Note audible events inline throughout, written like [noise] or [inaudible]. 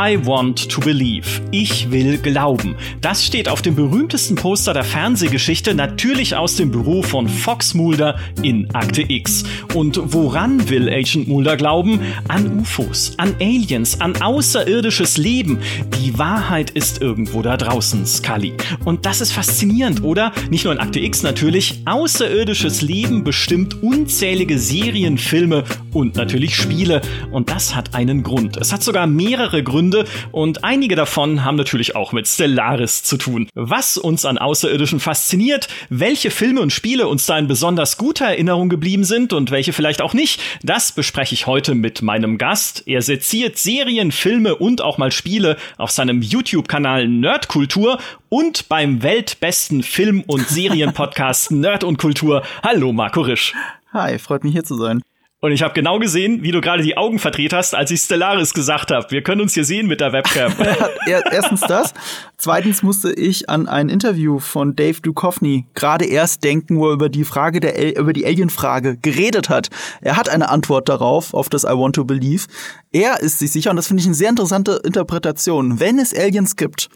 I want to believe. Ich will glauben. Das steht auf dem berühmtesten Poster der Fernsehgeschichte, natürlich aus dem Büro von Fox Mulder in Akte X. Und woran will Agent Mulder glauben? An UFOs, an Aliens, an außerirdisches Leben. Die Wahrheit ist irgendwo da draußen, Scully. Und das ist faszinierend, oder? Nicht nur in Akte X natürlich. Außerirdisches Leben bestimmt unzählige Serien, Filme und natürlich Spiele. Und das hat einen Grund. Es hat sogar mehrere Gründe und einige davon haben natürlich auch mit Stellaris zu tun. Was uns an Außerirdischen fasziniert, welche Filme und Spiele uns da in besonders guter Erinnerung geblieben sind und welche vielleicht auch nicht, das bespreche ich heute mit meinem Gast. Er seziert Serien, Filme und auch mal Spiele auf seinem YouTube-Kanal Nerdkultur und beim weltbesten Film- und [laughs] Serienpodcast Nerd und Kultur. Hallo Marco Risch. Hi, freut mich hier zu sein. Und ich habe genau gesehen, wie du gerade die Augen verdreht hast, als ich Stellaris gesagt habe. Wir können uns hier sehen mit der Webcam. [laughs] Erstens das. Zweitens musste ich an ein Interview von Dave Duchovny gerade erst denken, wo er über die Frage der über die Alien-Frage geredet hat. Er hat eine Antwort darauf, auf das I want to believe. Er ist sich sicher, und das finde ich eine sehr interessante Interpretation. Wenn es Aliens gibt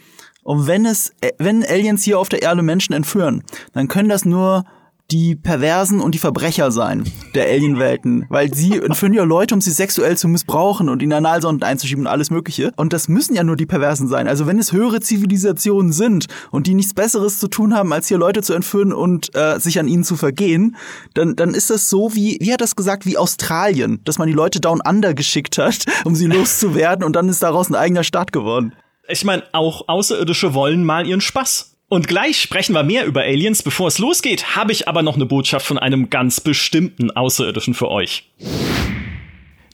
und wenn es, wenn Aliens hier auf der Erde Menschen entführen, dann können das nur die Perversen und die Verbrecher sein der Alienwelten, weil sie [laughs] entführen ja Leute, um sie sexuell zu missbrauchen und in Analsonden einzuschieben und alles Mögliche. Und das müssen ja nur die Perversen sein. Also wenn es höhere Zivilisationen sind und die nichts Besseres zu tun haben, als hier Leute zu entführen und äh, sich an ihnen zu vergehen, dann, dann ist das so wie, wie hat das gesagt, wie Australien, dass man die Leute down under geschickt hat, [laughs] um sie loszuwerden und dann ist daraus ein eigener Staat geworden. Ich meine, auch Außerirdische wollen mal ihren Spaß. Und gleich sprechen wir mehr über Aliens. Bevor es losgeht, habe ich aber noch eine Botschaft von einem ganz bestimmten Außerirdischen für euch.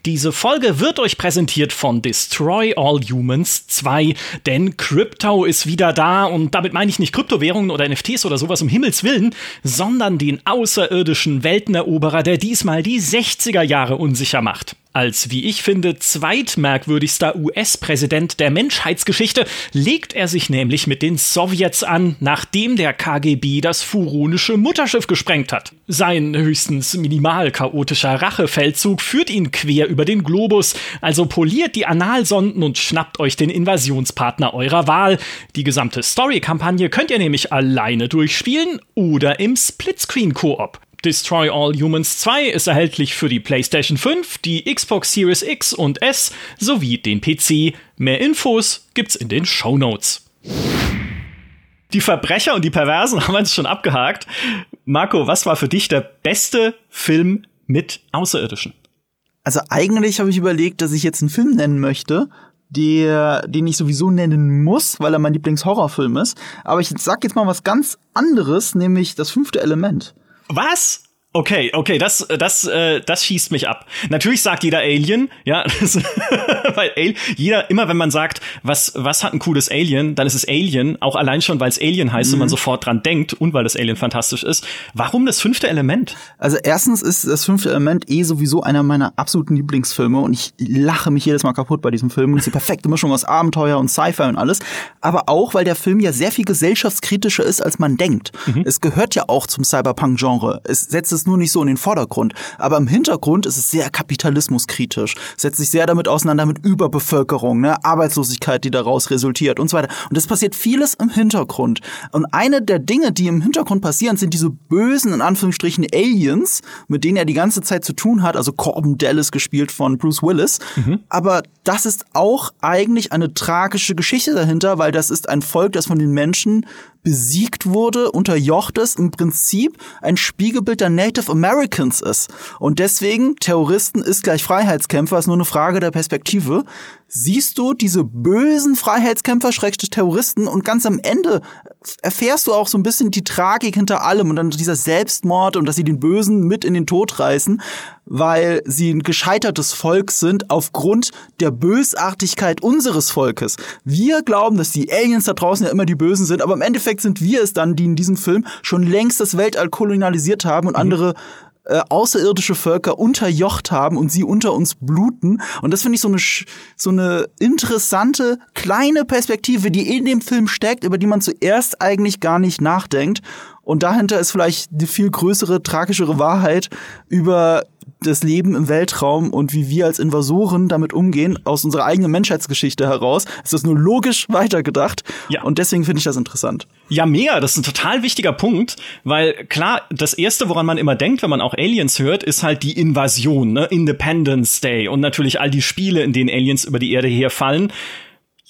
Diese Folge wird euch präsentiert von Destroy All Humans 2, denn Crypto ist wieder da und damit meine ich nicht Kryptowährungen oder NFTs oder sowas um Himmels Willen, sondern den außerirdischen Welteneroberer, der diesmal die 60er Jahre unsicher macht. Als, wie ich finde, zweitmerkwürdigster US-Präsident der Menschheitsgeschichte legt er sich nämlich mit den Sowjets an, nachdem der KGB das furonische Mutterschiff gesprengt hat. Sein höchstens minimal chaotischer Rachefeldzug führt ihn quer über den Globus, also poliert die Analsonden und schnappt euch den Invasionspartner eurer Wahl. Die gesamte Story-Kampagne könnt ihr nämlich alleine durchspielen oder im Splitscreen-Koop. Destroy All Humans 2 ist erhältlich für die PlayStation 5, die Xbox Series X und S sowie den PC. Mehr Infos gibt's in den Show Notes. Die Verbrecher und die Perversen [laughs] haben wir uns schon abgehakt. Marco, was war für dich der beste Film mit Außerirdischen? Also eigentlich habe ich überlegt, dass ich jetzt einen Film nennen möchte, der, den ich sowieso nennen muss, weil er mein Lieblingshorrorfilm ist. Aber ich sag jetzt mal was ganz anderes, nämlich das fünfte Element. Was? Okay, okay, das, das, äh, das schießt mich ab. Natürlich sagt jeder Alien, ja, [laughs] weil Al jeder, immer wenn man sagt, was, was hat ein cooles Alien, dann ist es Alien, auch allein schon, weil es Alien heißt mhm. und man mhm. sofort dran denkt und weil das Alien fantastisch ist. Warum das fünfte Element? Also erstens ist das fünfte Element eh sowieso einer meiner absoluten Lieblingsfilme und ich lache mich jedes Mal kaputt bei diesem Film. Und es ist die perfekte Mischung aus Abenteuer und Sci-Fi und alles. Aber auch, weil der Film ja sehr viel gesellschaftskritischer ist, als man denkt. Mhm. Es gehört ja auch zum Cyberpunk-Genre. Es setzt es nur nicht so in den Vordergrund. Aber im Hintergrund ist es sehr kapitalismuskritisch, setzt sich sehr damit auseinander mit Überbevölkerung, ne, Arbeitslosigkeit, die daraus resultiert und so weiter. Und es passiert vieles im Hintergrund. Und eine der Dinge, die im Hintergrund passieren, sind diese bösen, in Anführungsstrichen, Aliens, mit denen er die ganze Zeit zu tun hat. Also Corbin Dallas gespielt von Bruce Willis. Mhm. Aber das ist auch eigentlich eine tragische Geschichte dahinter, weil das ist ein Volk, das von den Menschen besiegt wurde, unterjocht ist, im Prinzip ein Spiegelbild der Native Americans ist. Und deswegen, Terroristen ist gleich Freiheitskämpfer, ist nur eine Frage der Perspektive. Siehst du diese bösen Freiheitskämpfer, Schrägstrich Terroristen und ganz am Ende erfährst du auch so ein bisschen die Tragik hinter allem und dann dieser Selbstmord und dass sie den Bösen mit in den Tod reißen, weil sie ein gescheitertes Volk sind aufgrund der Bösartigkeit unseres Volkes. Wir glauben, dass die Aliens da draußen ja immer die Bösen sind, aber im Endeffekt sind wir es dann, die in diesem Film schon längst das Weltall kolonialisiert haben und mhm. andere äh, außerirdische Völker unterjocht haben und sie unter uns bluten. Und das finde ich so eine, so eine interessante kleine Perspektive, die in dem Film steckt, über die man zuerst eigentlich gar nicht nachdenkt. Und dahinter ist vielleicht die viel größere, tragischere Wahrheit über das Leben im Weltraum und wie wir als Invasoren damit umgehen, aus unserer eigenen Menschheitsgeschichte heraus, ist das nur logisch weitergedacht. Ja. Und deswegen finde ich das interessant. Ja, mega. Das ist ein total wichtiger Punkt, weil klar, das erste, woran man immer denkt, wenn man auch Aliens hört, ist halt die Invasion, ne? Independence Day und natürlich all die Spiele, in denen Aliens über die Erde herfallen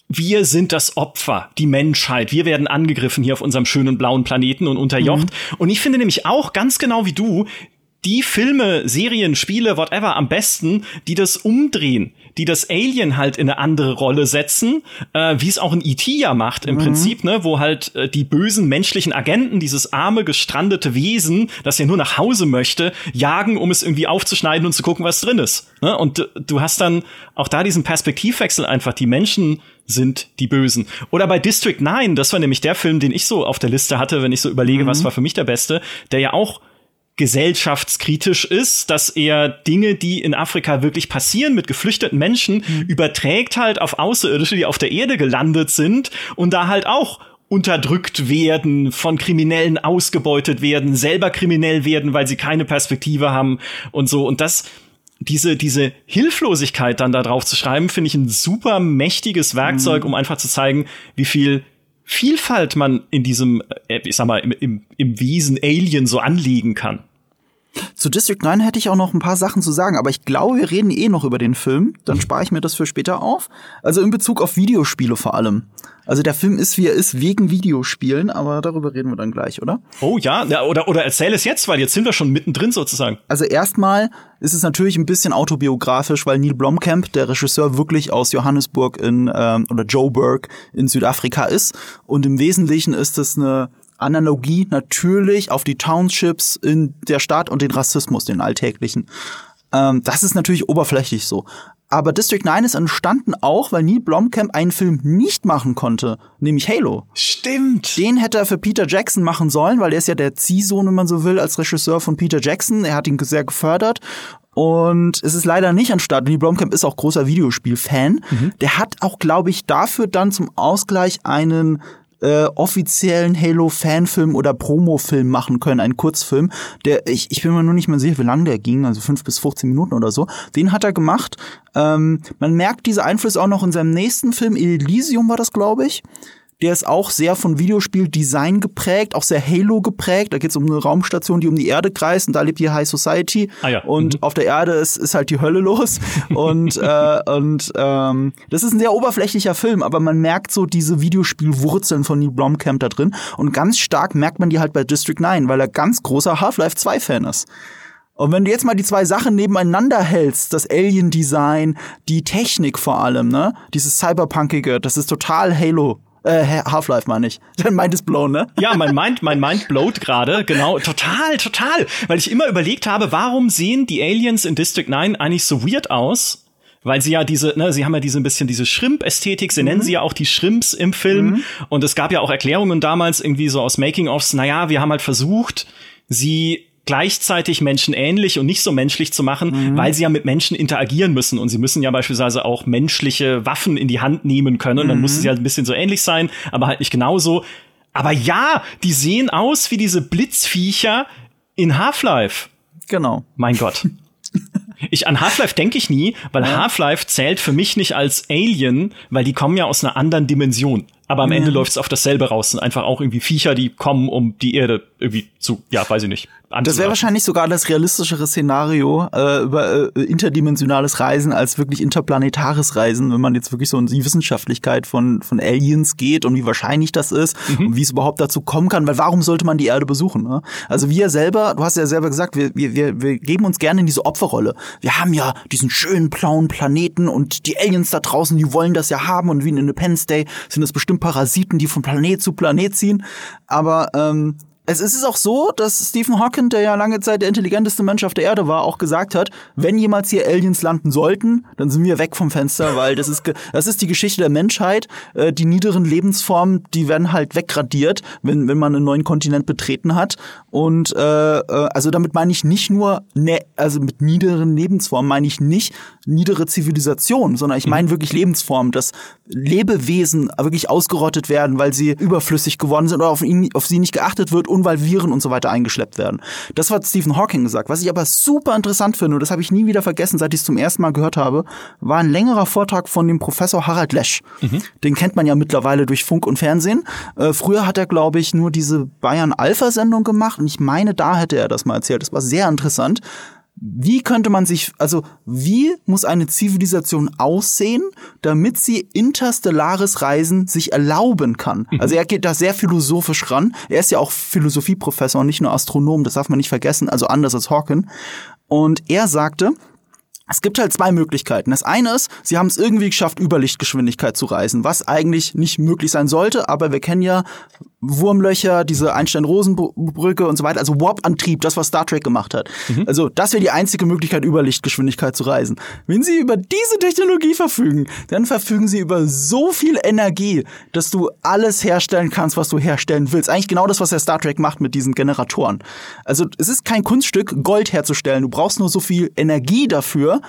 wir sind das Opfer, die Menschheit. Wir werden angegriffen hier auf unserem schönen blauen Planeten und unterjocht. Mhm. Und ich finde nämlich auch ganz genau wie du, die Filme, Serien, Spiele, whatever am besten, die das umdrehen, die das Alien halt in eine andere Rolle setzen, äh, wie es auch ein E.T. ja macht im mhm. Prinzip, ne, wo halt äh, die bösen menschlichen Agenten dieses arme, gestrandete Wesen, das ja nur nach Hause möchte, jagen, um es irgendwie aufzuschneiden und zu gucken, was drin ist. Ne? Und du hast dann auch da diesen Perspektivwechsel einfach, die Menschen sind die Bösen. Oder bei District 9, das war nämlich der Film, den ich so auf der Liste hatte, wenn ich so überlege, mhm. was war für mich der beste, der ja auch gesellschaftskritisch ist, dass er Dinge, die in Afrika wirklich passieren mit geflüchteten Menschen, mhm. überträgt halt auf Außerirdische, die auf der Erde gelandet sind und da halt auch unterdrückt werden, von Kriminellen ausgebeutet werden, selber kriminell werden, weil sie keine Perspektive haben und so. Und das, diese, diese Hilflosigkeit dann da drauf zu schreiben, finde ich ein super mächtiges Werkzeug, mhm. um einfach zu zeigen, wie viel Vielfalt man in diesem, äh, ich sag mal, im, im, im Wesen Alien so anlegen kann. Zu District 9 hätte ich auch noch ein paar Sachen zu sagen, aber ich glaube, wir reden eh noch über den Film. Dann spare ich mir das für später auf. Also in Bezug auf Videospiele vor allem. Also der Film ist, wie er ist, wegen Videospielen, aber darüber reden wir dann gleich, oder? Oh ja, ja oder, oder erzähl es jetzt, weil jetzt sind wir schon mittendrin sozusagen. Also erstmal ist es natürlich ein bisschen autobiografisch, weil Neil Blomkamp, der Regisseur, wirklich aus Johannesburg in ähm, oder Joburg in Südafrika ist. Und im Wesentlichen ist es eine Analogie natürlich auf die Townships in der Stadt und den Rassismus, den alltäglichen. Ähm, das ist natürlich oberflächlich so. Aber District 9 ist entstanden auch, weil Neil Blomkamp einen Film nicht machen konnte, nämlich Halo. Stimmt. Den hätte er für Peter Jackson machen sollen, weil er ist ja der Ziehsohn, wenn man so will, als Regisseur von Peter Jackson. Er hat ihn sehr gefördert. Und es ist leider nicht entstanden. Neil Blomkamp ist auch großer Videospiel-Fan. Mhm. Der hat auch, glaube ich, dafür dann zum Ausgleich einen äh, offiziellen Halo-Fanfilm oder Promo-Film machen können, einen Kurzfilm. Der, ich, ich bin mir nur nicht mehr sicher, wie lang der ging, also fünf bis 15 Minuten oder so. Den hat er gemacht. Ähm, man merkt diese Einflüsse auch noch in seinem nächsten Film, Elysium war das, glaube ich. Der ist auch sehr von Videospieldesign geprägt, auch sehr Halo geprägt. Da geht es um eine Raumstation, die um die Erde kreist und da lebt die High Society. Ah ja. Und mhm. auf der Erde ist, ist halt die Hölle los. [laughs] und äh, und ähm, das ist ein sehr oberflächlicher Film, aber man merkt so diese Videospielwurzeln von Neil Blomkamp da drin. Und ganz stark merkt man die halt bei District 9, weil er ganz großer Half-Life 2-Fan ist. Und wenn du jetzt mal die zwei Sachen nebeneinander hältst, das Alien-Design, die Technik vor allem, ne, dieses Cyberpunkige, das ist total Halo äh, Half-Life meine ich. Dein Mind ist blown, ne? Ja, mein Mind, mein Mind blowt gerade, genau. Total, total. Weil ich immer überlegt habe, warum sehen die Aliens in District 9 eigentlich so weird aus? Weil sie ja diese, ne, sie haben ja diese ein bisschen diese Shrimp-Ästhetik, sie mhm. nennen sie ja auch die Shrimps im Film. Mhm. Und es gab ja auch Erklärungen damals irgendwie so aus Making-ofs, naja, wir haben halt versucht, sie gleichzeitig menschenähnlich und nicht so menschlich zu machen, mhm. weil sie ja mit Menschen interagieren müssen und sie müssen ja beispielsweise auch menschliche Waffen in die Hand nehmen können. Mhm. Dann muss sie halt ein bisschen so ähnlich sein, aber halt nicht genauso. Aber ja, die sehen aus wie diese Blitzviecher in Half-Life. Genau. Mein Gott. [laughs] Ich an Half-Life denke ich nie, weil ja. Half-Life zählt für mich nicht als Alien, weil die kommen ja aus einer anderen Dimension. Aber am ja. Ende läuft es auf dasselbe raus. Sind einfach auch irgendwie Viecher, die kommen, um die Erde irgendwie zu, ja, weiß ich nicht, das wäre wahrscheinlich sogar das realistischere Szenario äh, über äh, interdimensionales Reisen als wirklich interplanetares Reisen, wenn man jetzt wirklich so in die Wissenschaftlichkeit von, von Aliens geht und wie wahrscheinlich das ist mhm. und wie es überhaupt dazu kommen kann, weil warum sollte man die Erde besuchen? Ne? Also wir selber, du hast ja selber gesagt, wir, wir, wir, wir geben uns gerne in diese Opferrolle. Wir haben ja diesen schönen blauen Planeten und die Aliens da draußen, die wollen das ja haben und wie in Independence Day sind das bestimmt Parasiten, die von Planet zu Planet ziehen. Aber ähm, es ist auch so, dass Stephen Hawking, der ja lange Zeit der intelligenteste Mensch auf der Erde war, auch gesagt hat, wenn jemals hier Aliens landen sollten, dann sind wir weg vom Fenster, weil das ist, [laughs] das ist die Geschichte der Menschheit. Äh, die niederen Lebensformen, die werden halt wegradiert, wenn, wenn man einen neuen Kontinent betreten hat. Und äh, äh also damit meine ich nicht nur, ne, also mit niederen Lebensformen meine ich nicht niedere Zivilisation, sondern ich meine wirklich Lebensformen, dass Lebewesen wirklich ausgerottet werden, weil sie überflüssig geworden sind oder auf, ihn, auf sie nicht geachtet wird und weil Viren und so weiter eingeschleppt werden. Das hat Stephen Hawking gesagt. Was ich aber super interessant finde, und das habe ich nie wieder vergessen, seit ich es zum ersten Mal gehört habe, war ein längerer Vortrag von dem Professor Harald Lesch. Mhm. Den kennt man ja mittlerweile durch Funk und Fernsehen. Äh, früher hat er, glaube ich, nur diese Bayern Alpha-Sendung gemacht und ich meine, da hätte er das mal erzählt. Das war sehr interessant wie könnte man sich, also wie muss eine Zivilisation aussehen, damit sie interstellares Reisen sich erlauben kann? Mhm. Also er geht da sehr philosophisch ran. Er ist ja auch Philosophieprofessor und nicht nur Astronom, das darf man nicht vergessen, also anders als Hawking. Und er sagte, es gibt halt zwei Möglichkeiten. Das eine ist, sie haben es irgendwie geschafft, über Lichtgeschwindigkeit zu reisen, was eigentlich nicht möglich sein sollte, aber wir kennen ja Wurmlöcher, diese Einstein-Rosen-Brücke und so weiter, also Warp-Antrieb, das, was Star Trek gemacht hat. Mhm. Also das wäre die einzige Möglichkeit, über Lichtgeschwindigkeit zu reisen. Wenn sie über diese Technologie verfügen, dann verfügen sie über so viel Energie, dass du alles herstellen kannst, was du herstellen willst. Eigentlich genau das, was der Star Trek macht mit diesen Generatoren. Also es ist kein Kunststück, Gold herzustellen. Du brauchst nur so viel Energie dafür,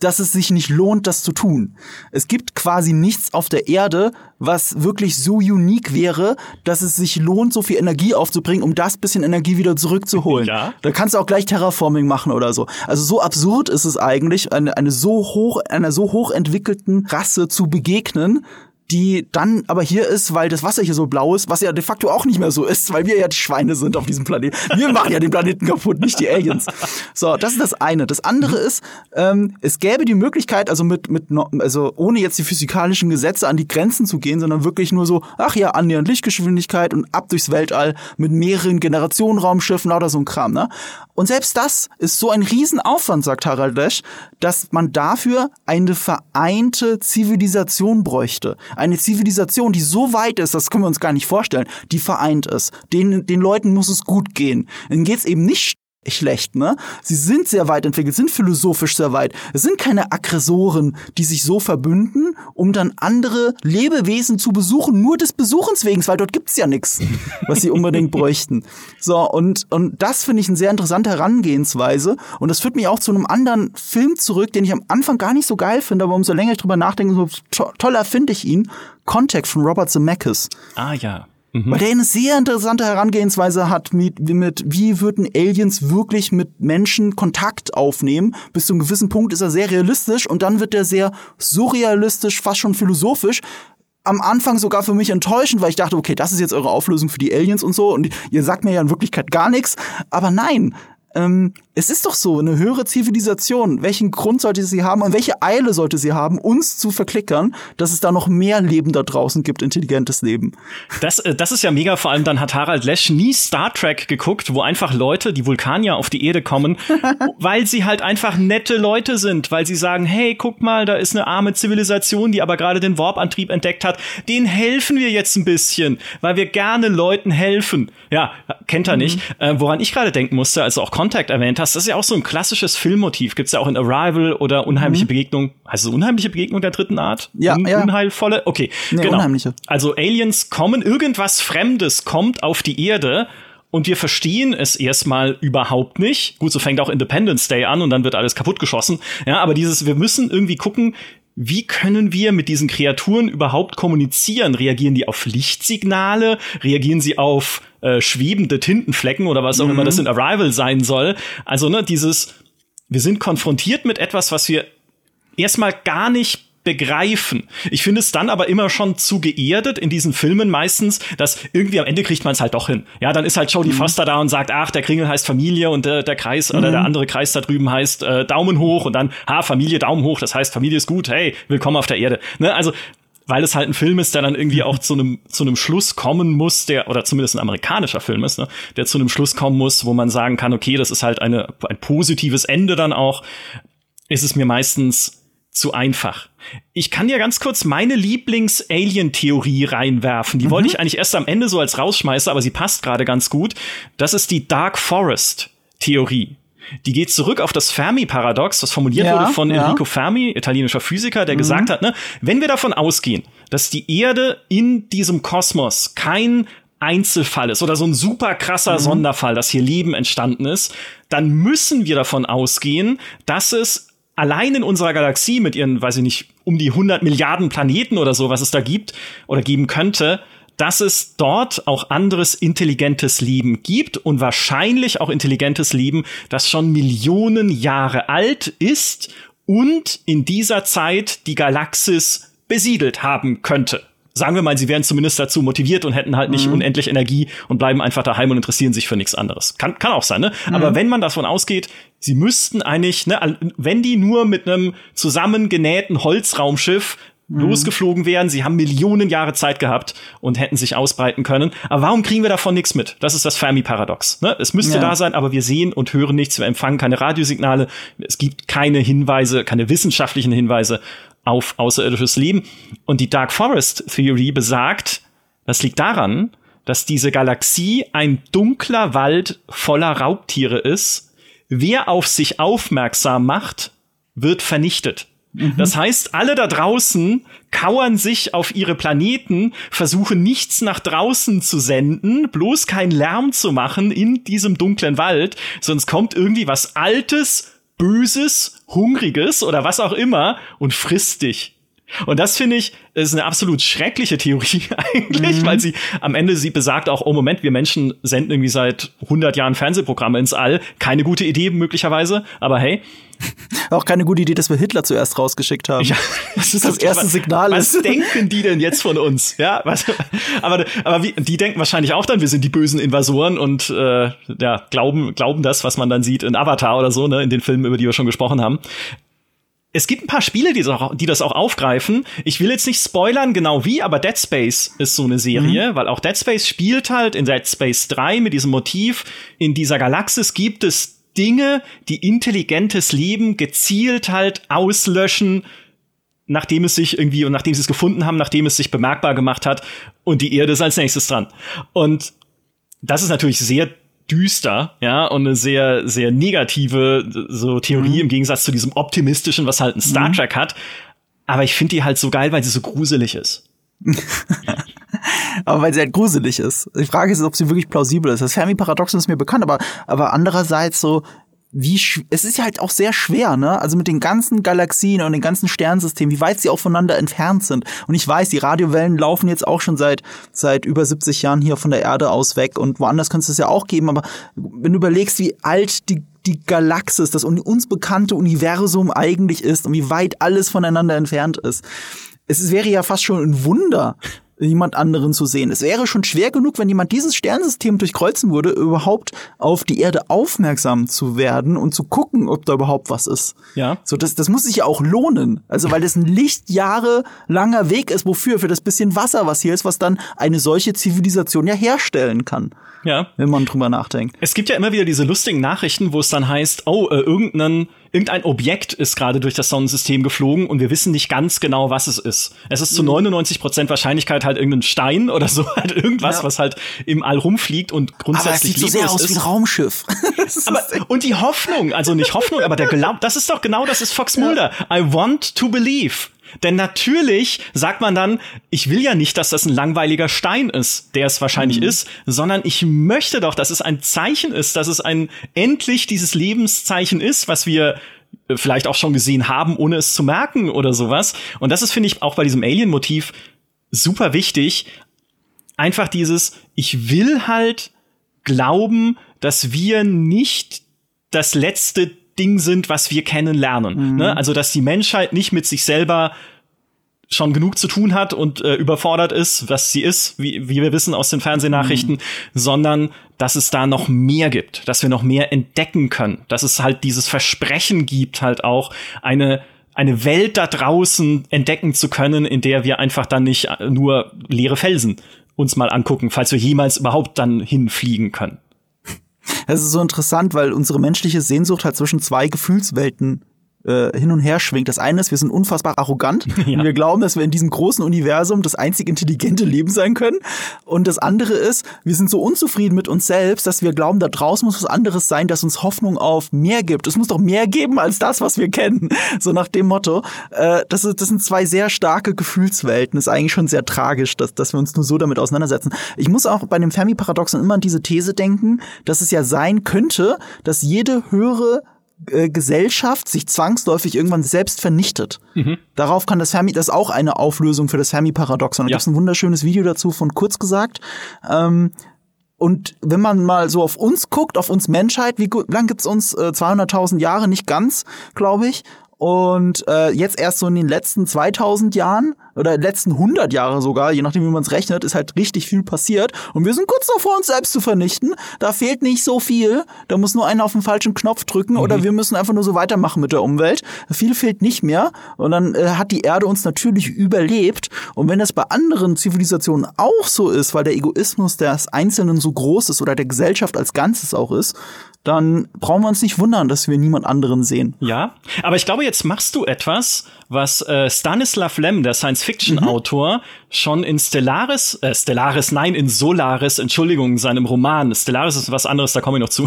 dass es sich nicht lohnt, das zu tun. Es gibt quasi nichts auf der Erde, was wirklich so unique wäre, dass es sich lohnt, so viel Energie aufzubringen, um das bisschen Energie wieder zurückzuholen. [laughs] Ja. Da kannst du auch gleich Terraforming machen oder so. Also so absurd ist es eigentlich, eine, eine so hoch, einer so hoch entwickelten Rasse zu begegnen, die dann aber hier ist, weil das Wasser hier so blau ist, was ja de facto auch nicht mehr so ist, weil wir ja die Schweine sind auf diesem Planeten. Wir machen ja den Planeten kaputt, nicht die Aliens. So, das ist das eine. Das andere mhm. ist, ähm, es gäbe die Möglichkeit, also mit, mit, also ohne jetzt die physikalischen Gesetze an die Grenzen zu gehen, sondern wirklich nur so, ach ja, annähernd Lichtgeschwindigkeit und ab durchs Weltall mit mehreren Generationen Raumschiffen oder so ein Kram, ne? Und selbst das ist so ein Riesenaufwand, sagt Harald Lesch, dass man dafür eine vereinte Zivilisation bräuchte. Eine Zivilisation, die so weit ist, das können wir uns gar nicht vorstellen, die vereint ist. Den, den Leuten muss es gut gehen. Dann geht es eben nicht schlecht, ne? Sie sind sehr weit entwickelt, sind philosophisch sehr weit. Es sind keine Aggressoren, die sich so verbünden, um dann andere Lebewesen zu besuchen, nur des Besuchens wegen, weil dort gibt's ja nichts, was sie unbedingt bräuchten. So, und, und das finde ich eine sehr interessante Herangehensweise. Und das führt mich auch zu einem anderen Film zurück, den ich am Anfang gar nicht so geil finde, aber umso länger ich drüber nachdenke, umso to toller finde ich ihn. Contact von Robert Zemeckis. Ah, ja. Mhm. Weil der eine sehr interessante Herangehensweise hat mit, mit, wie würden Aliens wirklich mit Menschen Kontakt aufnehmen. Bis zu einem gewissen Punkt ist er sehr realistisch und dann wird er sehr surrealistisch, fast schon philosophisch am Anfang sogar für mich enttäuschend, weil ich dachte, okay, das ist jetzt eure Auflösung für die Aliens und so und ihr sagt mir ja in Wirklichkeit gar nichts. Aber nein, ähm, es ist doch so, eine höhere Zivilisation, welchen Grund sollte sie haben und welche Eile sollte sie haben, uns zu verklickern, dass es da noch mehr Leben da draußen gibt, intelligentes Leben. Das, äh, das ist ja mega, vor allem dann hat Harald Lesch nie Star Trek geguckt, wo einfach Leute, die Vulkanier auf die Erde kommen, [laughs] weil sie halt einfach nette Leute sind, weil sie sagen, hey, guck mal, da ist eine arme Zivilisation, die aber gerade den Warp-Antrieb entdeckt hat, denen helfen wir jetzt ein bisschen, weil wir gerne Leuten helfen. Ja, kennt er mhm. nicht. Äh, woran ich gerade denken musste, als du auch Contact erwähnt hast, hast, das ist ja auch so ein klassisches Filmmotiv. Gibt's ja auch in Arrival oder Unheimliche mhm. Begegnung. Heißt es Unheimliche Begegnung der dritten Art? Ja, Un ja. Unheilvolle? Okay, nee, genau. Unheimliche. Also Aliens kommen, irgendwas Fremdes kommt auf die Erde und wir verstehen es erstmal überhaupt nicht. Gut, so fängt auch Independence Day an und dann wird alles kaputtgeschossen. Ja, aber dieses, wir müssen irgendwie gucken, wie können wir mit diesen Kreaturen überhaupt kommunizieren? Reagieren die auf Lichtsignale? Reagieren sie auf äh, schwebende Tintenflecken oder was auch mhm. immer das in Arrival sein soll? Also, ne, dieses, wir sind konfrontiert mit etwas, was wir erstmal gar nicht begreifen. Ich finde es dann aber immer schon zu geerdet in diesen Filmen meistens, dass irgendwie am Ende kriegt man es halt doch hin. Ja, dann ist halt Jodie mhm. Foster da und sagt, ach, der Kringel heißt Familie und äh, der Kreis mhm. oder der andere Kreis da drüben heißt äh, Daumen hoch und dann, ha, Familie, Daumen hoch, das heißt, Familie ist gut, hey, willkommen auf der Erde. Ne? Also weil es halt ein Film ist, der dann irgendwie auch zu einem zu einem Schluss kommen muss, der oder zumindest ein amerikanischer Film ist, ne, der zu einem Schluss kommen muss, wo man sagen kann, okay, das ist halt eine ein positives Ende dann auch. Ist es mir meistens zu einfach. Ich kann ja ganz kurz meine Lieblings-Alien-Theorie reinwerfen. Die mhm. wollte ich eigentlich erst am Ende so als rausschmeißen, aber sie passt gerade ganz gut. Das ist die Dark Forest-Theorie. Die geht zurück auf das Fermi-Paradox, das formuliert ja, wurde von ja. Enrico Fermi, italienischer Physiker, der mhm. gesagt hat, ne, wenn wir davon ausgehen, dass die Erde in diesem Kosmos kein Einzelfall ist oder so ein super krasser mhm. Sonderfall, dass hier Leben entstanden ist, dann müssen wir davon ausgehen, dass es allein in unserer Galaxie mit ihren, weiß ich nicht, um die 100 Milliarden Planeten oder so, was es da gibt oder geben könnte, dass es dort auch anderes intelligentes Leben gibt und wahrscheinlich auch intelligentes Leben, das schon Millionen Jahre alt ist und in dieser Zeit die Galaxis besiedelt haben könnte. Sagen wir mal, sie wären zumindest dazu motiviert und hätten halt nicht mhm. unendlich Energie und bleiben einfach daheim und interessieren sich für nichts anderes. Kann, kann auch sein, ne? Mhm. Aber wenn man davon ausgeht, sie müssten eigentlich, ne, wenn die nur mit einem zusammengenähten Holzraumschiff mhm. losgeflogen wären. Sie haben Millionen Jahre Zeit gehabt und hätten sich ausbreiten können. Aber warum kriegen wir davon nichts mit? Das ist das Fermi-Paradox. Ne? Es müsste ja. da sein, aber wir sehen und hören nichts. Wir empfangen keine Radiosignale. Es gibt keine Hinweise, keine wissenschaftlichen Hinweise auf außerirdisches Leben. Und die Dark Forest Theory besagt, das liegt daran, dass diese Galaxie ein dunkler Wald voller Raubtiere ist. Wer auf sich aufmerksam macht, wird vernichtet. Mhm. Das heißt, alle da draußen kauern sich auf ihre Planeten, versuchen nichts nach draußen zu senden, bloß keinen Lärm zu machen in diesem dunklen Wald, sonst kommt irgendwie was Altes, Böses, Hungriges oder was auch immer und frisst dich. Und das finde ich, ist eine absolut schreckliche Theorie [laughs] eigentlich, mhm. weil sie am Ende sie besagt auch, oh Moment, wir Menschen senden irgendwie seit 100 Jahren Fernsehprogramme ins All. Keine gute Idee möglicherweise, aber hey. [laughs] Auch keine gute Idee, dass wir Hitler zuerst rausgeschickt haben. Ja, das ist das, das erste was, Signal. Was ist. denken die denn jetzt von uns? Ja, was, aber aber wie, die denken wahrscheinlich auch dann, wir sind die bösen Invasoren und äh, ja glauben glauben das, was man dann sieht in Avatar oder so, ne, in den Filmen, über die wir schon gesprochen haben es gibt ein paar Spiele, die das, auch, die das auch aufgreifen. Ich will jetzt nicht spoilern, genau wie, aber Dead Space ist so eine Serie, mhm. weil auch Dead Space spielt halt in Dead Space 3 mit diesem Motiv. In dieser Galaxis gibt es Dinge, die intelligentes Leben gezielt halt auslöschen, nachdem es sich irgendwie und nachdem sie es gefunden haben, nachdem es sich bemerkbar gemacht hat und die Erde ist als nächstes dran. Und das ist natürlich sehr düster, ja, und eine sehr, sehr negative so Theorie mhm. im Gegensatz zu diesem optimistischen, was halt ein Star mhm. Trek hat. Aber ich finde die halt so geil, weil sie so gruselig ist. [laughs] [laughs] aber weil sie halt gruselig ist. Die Frage ist, ob sie wirklich plausibel ist. Das Fermi-Paradoxon ist mir bekannt, aber, aber andererseits so, wie es ist ja halt auch sehr schwer, ne? Also mit den ganzen Galaxien und den ganzen Sternsystemen, wie weit sie auch voneinander entfernt sind. Und ich weiß, die Radiowellen laufen jetzt auch schon seit seit über 70 Jahren hier von der Erde aus weg und woanders könnte es ja auch geben, aber wenn du überlegst, wie alt die die Galaxis, das uns bekannte Universum eigentlich ist und wie weit alles voneinander entfernt ist. Es wäre ja fast schon ein Wunder, jemand anderen zu sehen. Es wäre schon schwer genug, wenn jemand dieses Sternsystem durchkreuzen würde, überhaupt auf die Erde aufmerksam zu werden und zu gucken, ob da überhaupt was ist. Ja. So, das, das muss sich ja auch lohnen. Also, weil das ein Lichtjahre langer Weg ist, wofür? Für das bisschen Wasser, was hier ist, was dann eine solche Zivilisation ja herstellen kann. Ja. Wenn man drüber nachdenkt. Es gibt ja immer wieder diese lustigen Nachrichten, wo es dann heißt, oh, äh, irgendein, irgendein Objekt ist gerade durch das Sonnensystem geflogen und wir wissen nicht ganz genau, was es ist. Es ist zu 99 mhm. Prozent Wahrscheinlichkeit halt irgendein Stein oder so, [laughs] halt irgendwas, ja. was halt im All rumfliegt und grundsätzlich aber es sieht so sehr aus ist. wie ein Raumschiff. [laughs] aber, und die Hoffnung, also nicht Hoffnung, aber der Glaub, das ist doch genau, das ist Fox Mulder. I want to believe. Denn natürlich sagt man dann, ich will ja nicht, dass das ein langweiliger Stein ist, der es wahrscheinlich mhm. ist, sondern ich möchte doch, dass es ein Zeichen ist, dass es ein endlich dieses Lebenszeichen ist, was wir äh, vielleicht auch schon gesehen haben, ohne es zu merken oder sowas. Und das ist, finde ich, auch bei diesem Alien-Motiv super wichtig. Einfach dieses, ich will halt glauben, dass wir nicht das letzte Ding sind, was wir kennenlernen. Mhm. Ne? Also, dass die Menschheit nicht mit sich selber schon genug zu tun hat und äh, überfordert ist, was sie ist, wie, wie wir wissen aus den Fernsehnachrichten, mhm. sondern dass es da noch mehr gibt, dass wir noch mehr entdecken können, dass es halt dieses Versprechen gibt, halt auch eine eine Welt da draußen entdecken zu können, in der wir einfach dann nicht nur leere Felsen uns mal angucken, falls wir jemals überhaupt dann hinfliegen können. Es ist so interessant, weil unsere menschliche Sehnsucht halt zwischen zwei Gefühlswelten äh, hin und her schwingt. Das eine ist, wir sind unfassbar arrogant [laughs] ja. und wir glauben, dass wir in diesem großen Universum das einzig intelligente Leben sein können. Und das andere ist, wir sind so unzufrieden mit uns selbst, dass wir glauben, da draußen muss was anderes sein, das uns Hoffnung auf mehr gibt. Es muss doch mehr geben als das, was wir kennen. [laughs] So nach dem Motto. Äh, das, ist, das sind zwei sehr starke Gefühlswelten. Das ist eigentlich schon sehr tragisch, dass, dass wir uns nur so damit auseinandersetzen. Ich muss auch bei dem Fermi-Paradoxon immer an diese These denken, dass es ja sein könnte, dass jede höhere äh, Gesellschaft sich zwangsläufig irgendwann selbst vernichtet. Mhm. Darauf kann das Fermi, das ist auch eine Auflösung für das Fermi-Paradoxon. Da ja. gibt es ein wunderschönes Video dazu von kurz gesagt. Ähm, und wenn man mal so auf uns guckt, auf uns Menschheit, wie lang gibt's uns? Äh, 200.000 Jahre, nicht ganz, glaube ich. Und äh, jetzt erst so in den letzten 2000 Jahren oder letzten 100 Jahre sogar, je nachdem wie man es rechnet, ist halt richtig viel passiert. Und wir sind kurz davor, uns selbst zu vernichten. Da fehlt nicht so viel. Da muss nur einer auf den falschen Knopf drücken mhm. oder wir müssen einfach nur so weitermachen mit der Umwelt. Viel fehlt nicht mehr. Und dann äh, hat die Erde uns natürlich überlebt. Und wenn das bei anderen Zivilisationen auch so ist, weil der Egoismus des Einzelnen so groß ist oder der Gesellschaft als Ganzes auch ist, dann brauchen wir uns nicht wundern, dass wir niemand anderen sehen. Ja, aber ich glaube, jetzt machst du etwas, was äh, Stanislav Lem, der Science-Fiction-Autor, mhm. schon in Stellaris, äh, Stellaris, nein, in Solaris, Entschuldigung, seinem Roman, Stellaris ist was anderes, da komme ich noch zu,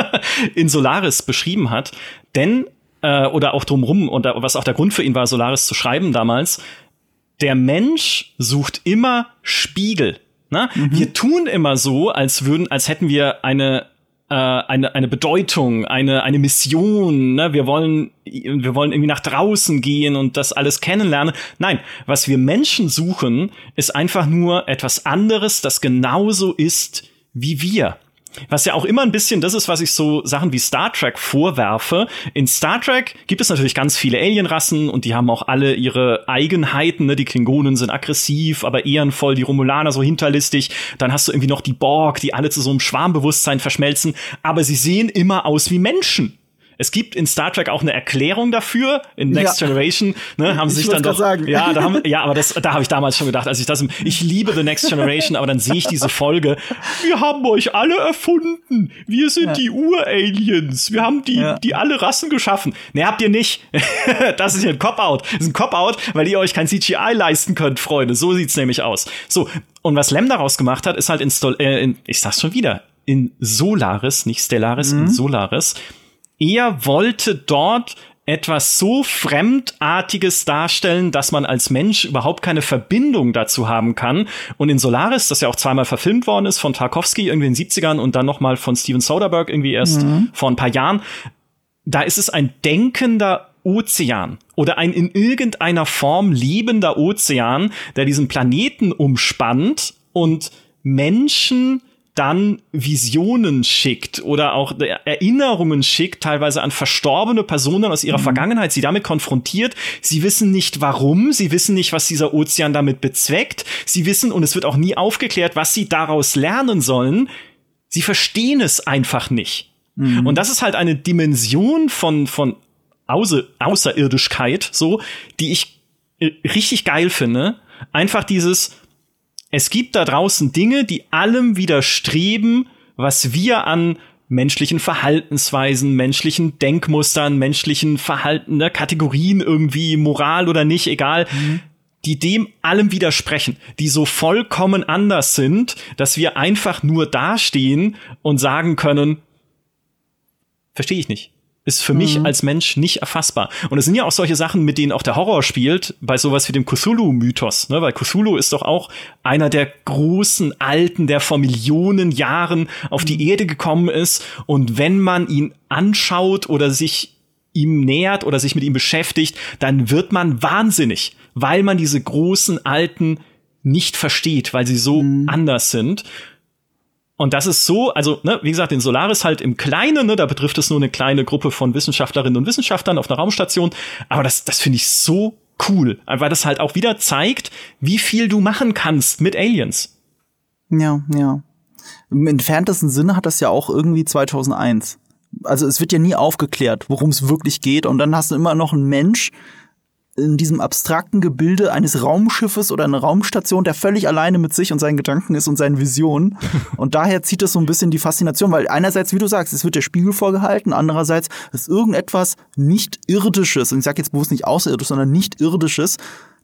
[laughs] in Solaris beschrieben hat. Denn, äh, oder auch drumrum, und was auch der Grund für ihn war, Solaris zu schreiben damals, der Mensch sucht immer Spiegel. Na? Mhm. Wir tun immer so, als würden, als hätten wir eine äh, eine, eine Bedeutung, eine, eine Mission, ne? wir wollen, wir wollen irgendwie nach draußen gehen und das alles kennenlernen. Nein, was wir Menschen suchen, ist einfach nur etwas anderes, das genauso ist wie wir. Was ja auch immer ein bisschen das ist, was ich so Sachen wie Star Trek vorwerfe. In Star Trek gibt es natürlich ganz viele Alienrassen und die haben auch alle ihre Eigenheiten. Ne? Die Klingonen sind aggressiv, aber ehrenvoll, die Romulaner so hinterlistig. Dann hast du irgendwie noch die Borg, die alle zu so einem Schwarmbewusstsein verschmelzen. Aber sie sehen immer aus wie Menschen. Es gibt in Star Trek auch eine Erklärung dafür. In Next ja. Generation ne, haben sie sich dann doch. Sagen. Ja, da haben, ja, aber das, da habe ich damals schon gedacht, als ich das, ich liebe The Next Generation, aber dann sehe ich diese Folge. Wir haben euch alle erfunden. Wir sind ja. die Ur-Aliens. Wir haben die, ja. die alle Rassen geschaffen. Ne, habt ihr nicht. [laughs] das ist ja ein Cop-Out. Das ist ein Cop-Out, weil ihr euch kein CGI leisten könnt, Freunde. So sieht's nämlich aus. So. Und was Lem daraus gemacht hat, ist halt in, äh, in ich sag's schon wieder, in Solaris, nicht Stellaris, mhm. in Solaris er wollte dort etwas so Fremdartiges darstellen, dass man als Mensch überhaupt keine Verbindung dazu haben kann. Und in Solaris, das ja auch zweimal verfilmt worden ist von Tarkovsky irgendwie in den 70ern und dann nochmal von Steven Soderbergh irgendwie erst mhm. vor ein paar Jahren, da ist es ein denkender Ozean oder ein in irgendeiner Form lebender Ozean, der diesen Planeten umspannt und Menschen dann Visionen schickt oder auch Erinnerungen schickt, teilweise an verstorbene Personen aus ihrer mhm. Vergangenheit, sie damit konfrontiert. Sie wissen nicht warum, sie wissen nicht, was dieser Ozean damit bezweckt. Sie wissen, und es wird auch nie aufgeklärt, was sie daraus lernen sollen. Sie verstehen es einfach nicht. Mhm. Und das ist halt eine Dimension von, von Außer Außerirdischkeit, so, die ich äh, richtig geil finde. Einfach dieses, es gibt da draußen Dinge, die allem widerstreben, was wir an menschlichen Verhaltensweisen, menschlichen Denkmustern, menschlichen Verhalten, ne, Kategorien irgendwie, Moral oder nicht, egal, mhm. die dem allem widersprechen, die so vollkommen anders sind, dass wir einfach nur dastehen und sagen können, verstehe ich nicht ist für mhm. mich als Mensch nicht erfassbar. Und es sind ja auch solche Sachen, mit denen auch der Horror spielt, bei sowas wie dem Cthulhu-Mythos, ne? Weil Cthulhu ist doch auch einer der großen Alten, der vor Millionen Jahren auf die mhm. Erde gekommen ist. Und wenn man ihn anschaut oder sich ihm nähert oder sich mit ihm beschäftigt, dann wird man wahnsinnig, weil man diese großen Alten nicht versteht, weil sie so mhm. anders sind. Und das ist so, also, ne, wie gesagt, den Solaris halt im Kleinen, ne, da betrifft es nur eine kleine Gruppe von Wissenschaftlerinnen und Wissenschaftlern auf einer Raumstation. Aber das, das finde ich so cool, weil das halt auch wieder zeigt, wie viel du machen kannst mit Aliens. Ja, ja. Im entferntesten Sinne hat das ja auch irgendwie 2001. Also es wird ja nie aufgeklärt, worum es wirklich geht. Und dann hast du immer noch einen Mensch, in diesem abstrakten Gebilde eines Raumschiffes oder einer Raumstation, der völlig alleine mit sich und seinen Gedanken ist und seinen Visionen. [laughs] Und daher zieht es so ein bisschen die Faszination, weil einerseits, wie du sagst, es wird der Spiegel vorgehalten, andererseits ist irgendetwas nicht irdisches, und ich sage jetzt bewusst nicht außerirdisch, sondern nicht irdisches,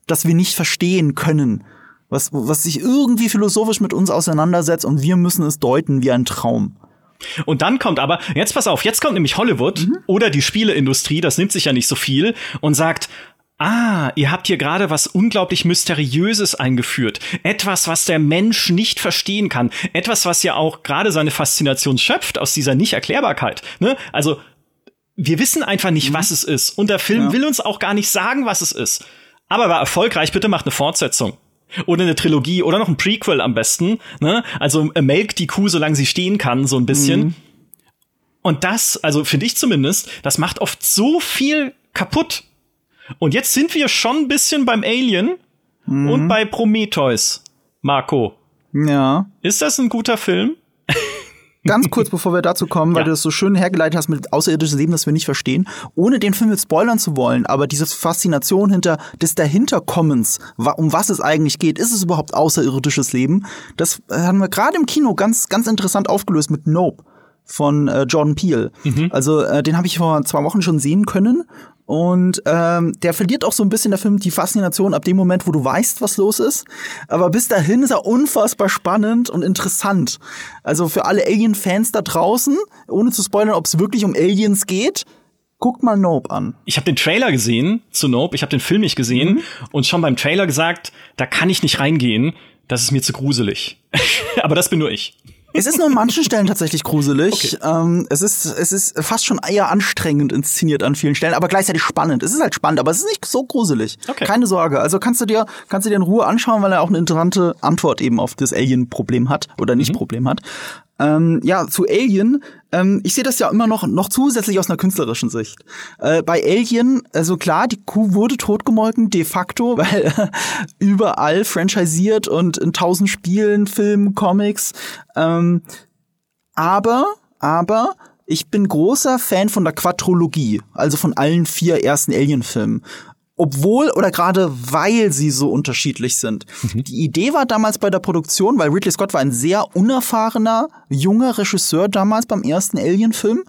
das wir nicht verstehen können. Was, was sich irgendwie philosophisch mit uns auseinandersetzt und wir müssen es deuten wie ein Traum. Und dann kommt aber, jetzt pass auf, jetzt kommt nämlich Hollywood mhm. oder die Spieleindustrie, das nimmt sich ja nicht so viel, und sagt, Ah, ihr habt hier gerade was unglaublich Mysteriöses eingeführt. Etwas, was der Mensch nicht verstehen kann. Etwas, was ja auch gerade seine Faszination schöpft aus dieser Nicht-Erklärbarkeit. Ne? Also, wir wissen einfach nicht, mhm. was es ist. Und der Film ja. will uns auch gar nicht sagen, was es ist. Aber war erfolgreich, bitte macht eine Fortsetzung. Oder eine Trilogie oder noch ein Prequel am besten. Ne? Also melk die Kuh, solange sie stehen kann, so ein bisschen. Mhm. Und das, also finde ich zumindest, das macht oft so viel kaputt. Und jetzt sind wir schon ein bisschen beim Alien mhm. und bei Prometheus. Marco. Ja. Ist das ein guter Film? [laughs] Ganz kurz, bevor wir dazu kommen, weil ja. du das so schön hergeleitet hast mit außerirdisches Leben, das wir nicht verstehen, ohne den Film jetzt spoilern zu wollen, aber diese Faszination hinter des Dahinterkommens, um was es eigentlich geht, ist es überhaupt außerirdisches Leben? Das haben wir gerade im Kino ganz, ganz interessant aufgelöst mit Nope von äh, Jordan Peele. Mhm. Also äh, den habe ich vor zwei Wochen schon sehen können und ähm, der verliert auch so ein bisschen der Film die Faszination ab dem Moment, wo du weißt, was los ist. Aber bis dahin ist er unfassbar spannend und interessant. Also für alle Alien-Fans da draußen, ohne zu spoilern, ob es wirklich um Aliens geht, guckt mal Nope an. Ich habe den Trailer gesehen zu Nope, ich habe den Film nicht gesehen mhm. und schon beim Trailer gesagt, da kann ich nicht reingehen, das ist mir zu gruselig. [laughs] Aber das bin nur ich. Es ist nur an manchen Stellen tatsächlich gruselig. Okay. Ähm, es, ist, es ist fast schon eher anstrengend inszeniert an vielen Stellen, aber gleichzeitig spannend. Es ist halt spannend, aber es ist nicht so gruselig. Okay. Keine Sorge. Also kannst du dir, kannst du dir in Ruhe anschauen, weil er auch eine interessante Antwort eben auf das Alien-Problem hat oder nicht mhm. Problem hat. Ähm, ja, zu Alien. Ähm, ich sehe das ja immer noch, noch zusätzlich aus einer künstlerischen Sicht. Äh, bei Alien, also klar, die Kuh wurde totgemolken, de facto, [laughs] weil äh, überall franchisiert und in tausend Spielen, Filmen, Comics. Ähm, aber, aber, ich bin großer Fan von der Quadrologie, also von allen vier ersten Alien-Filmen obwohl oder gerade weil sie so unterschiedlich sind. Mhm. Die Idee war damals bei der Produktion, weil Ridley Scott war ein sehr unerfahrener, junger Regisseur damals beim ersten Alien-Film.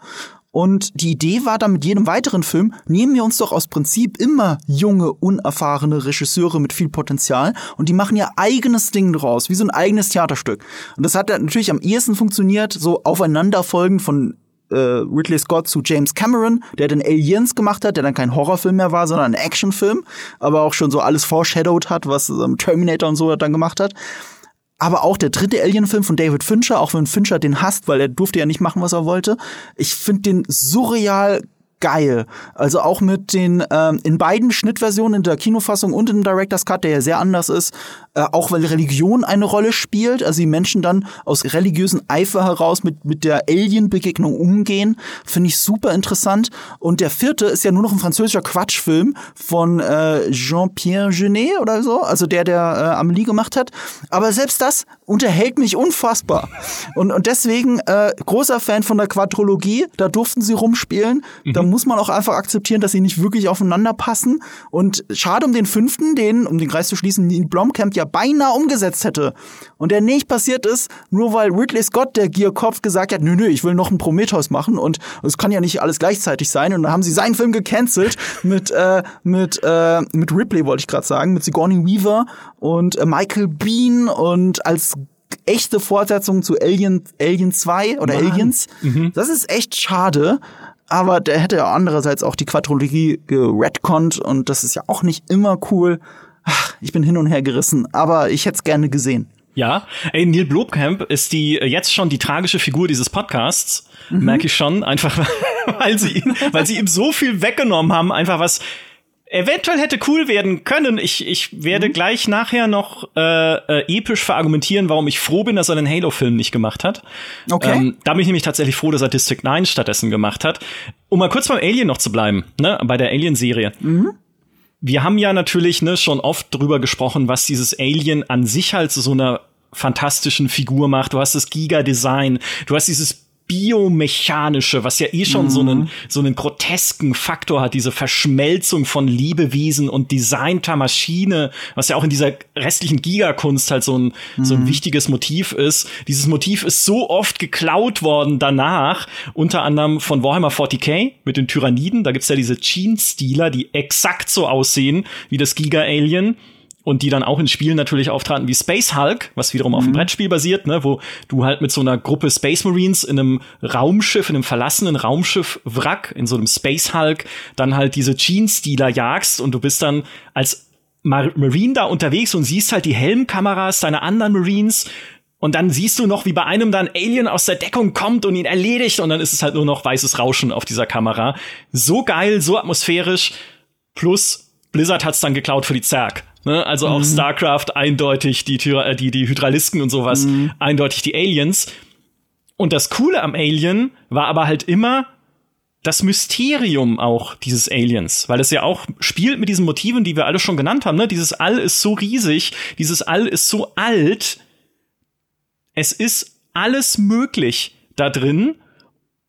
Und die Idee war dann mit jedem weiteren Film, nehmen wir uns doch aus Prinzip immer junge, unerfahrene Regisseure mit viel Potenzial und die machen ihr eigenes Ding draus, wie so ein eigenes Theaterstück. Und das hat natürlich am ehesten funktioniert, so aufeinanderfolgend von äh, Ridley Scott zu James Cameron, der den Aliens gemacht hat, der dann kein Horrorfilm mehr war, sondern ein Actionfilm, aber auch schon so alles foreshadowed hat, was ähm, Terminator und so dann gemacht hat. Aber auch der dritte Alien-Film von David Fincher, auch wenn Fincher den hasst, weil er durfte ja nicht machen, was er wollte. Ich finde den surreal geil. Also auch mit den ähm, in beiden Schnittversionen in der Kinofassung und im Director's Cut, der ja sehr anders ist, äh, auch weil Religion eine Rolle spielt, also die Menschen dann aus religiösen Eifer heraus mit mit der Alien-Begegnung umgehen, finde ich super interessant. Und der vierte ist ja nur noch ein französischer Quatschfilm von äh, Jean-Pierre Genet oder so, also der der äh, Amelie gemacht hat. Aber selbst das unterhält mich unfassbar. Und und deswegen äh, großer Fan von der Quadrologie. Da durften sie rumspielen. Mhm. Da muss man auch einfach akzeptieren, dass sie nicht wirklich aufeinander passen. Und schade um den fünften, den, um den Kreis zu schließen, den Blomkamp ja beinahe umgesetzt hätte. Und der nicht passiert ist, nur weil Ridley Scott, der Gierkopf, gesagt hat, nö, nö, ich will noch einen Prometheus machen und es kann ja nicht alles gleichzeitig sein. Und dann haben sie seinen Film gecancelt [laughs] mit, äh, mit, äh, mit Ripley, wollte ich gerade sagen, mit Sigourney Weaver und äh, Michael Bean und als echte Fortsetzung zu Alien, Alien 2 oder Mann. Aliens. Mhm. Das ist echt schade aber der hätte ja andererseits auch die Quadrologie geredconnt und das ist ja auch nicht immer cool. Ach, ich bin hin und her gerissen, aber ich hätte es gerne gesehen. Ja, ey, Neil Blomkamp ist die äh, jetzt schon die tragische Figur dieses Podcasts, mhm. merke ich schon, einfach [laughs] weil sie weil sie ihm so viel weggenommen haben, einfach was eventuell hätte cool werden können. Ich, ich werde mhm. gleich nachher noch äh, äh, episch verargumentieren, warum ich froh bin, dass er den Halo-Film nicht gemacht hat. Okay. Ähm, da bin ich nämlich tatsächlich froh, dass er District 9 stattdessen gemacht hat. Um mal kurz beim Alien noch zu bleiben, ne, bei der Alien-Serie. Mhm. Wir haben ja natürlich ne, schon oft drüber gesprochen, was dieses Alien an sich halt zu so einer fantastischen Figur macht. Du hast das Giga-Design, du hast dieses biomechanische, was ja eh schon mhm. so einen so einen grotesken Faktor hat, diese Verschmelzung von Lebewesen und designter Maschine, was ja auch in dieser restlichen Gigakunst halt so ein mhm. so ein mhm. wichtiges Motiv ist. Dieses Motiv ist so oft geklaut worden danach, unter anderem von Warhammer 40k mit den Tyranniden. Da gibt's ja diese Gene-Stealer, die exakt so aussehen wie das Giga-Alien und die dann auch in Spielen natürlich auftraten wie Space Hulk, was wiederum mhm. auf einem mhm. Brettspiel basiert, ne, wo du halt mit so einer Gruppe Space Marines in einem Raumschiff, in einem verlassenen Raumschiff Wrack, in so einem Space Hulk, dann halt diese Gene-Stealer jagst und du bist dann als Marine da unterwegs und siehst halt die Helmkameras deiner anderen Marines Und dann siehst du noch, wie bei einem dann Alien aus der Deckung kommt und ihn erledigt und dann ist es halt nur noch weißes Rauschen auf dieser Kamera. So geil, so atmosphärisch. Plus Blizzard hat's dann geklaut für die Zerg. Ne? Also auch mhm. StarCraft eindeutig die, äh, die, die Hydralisken und sowas, mhm. eindeutig die Aliens. Und das Coole am Alien war aber halt immer das Mysterium auch dieses Aliens, weil es ja auch spielt mit diesen Motiven, die wir alle schon genannt haben. Ne? Dieses All ist so riesig, dieses All ist so alt. Es ist alles möglich da drin.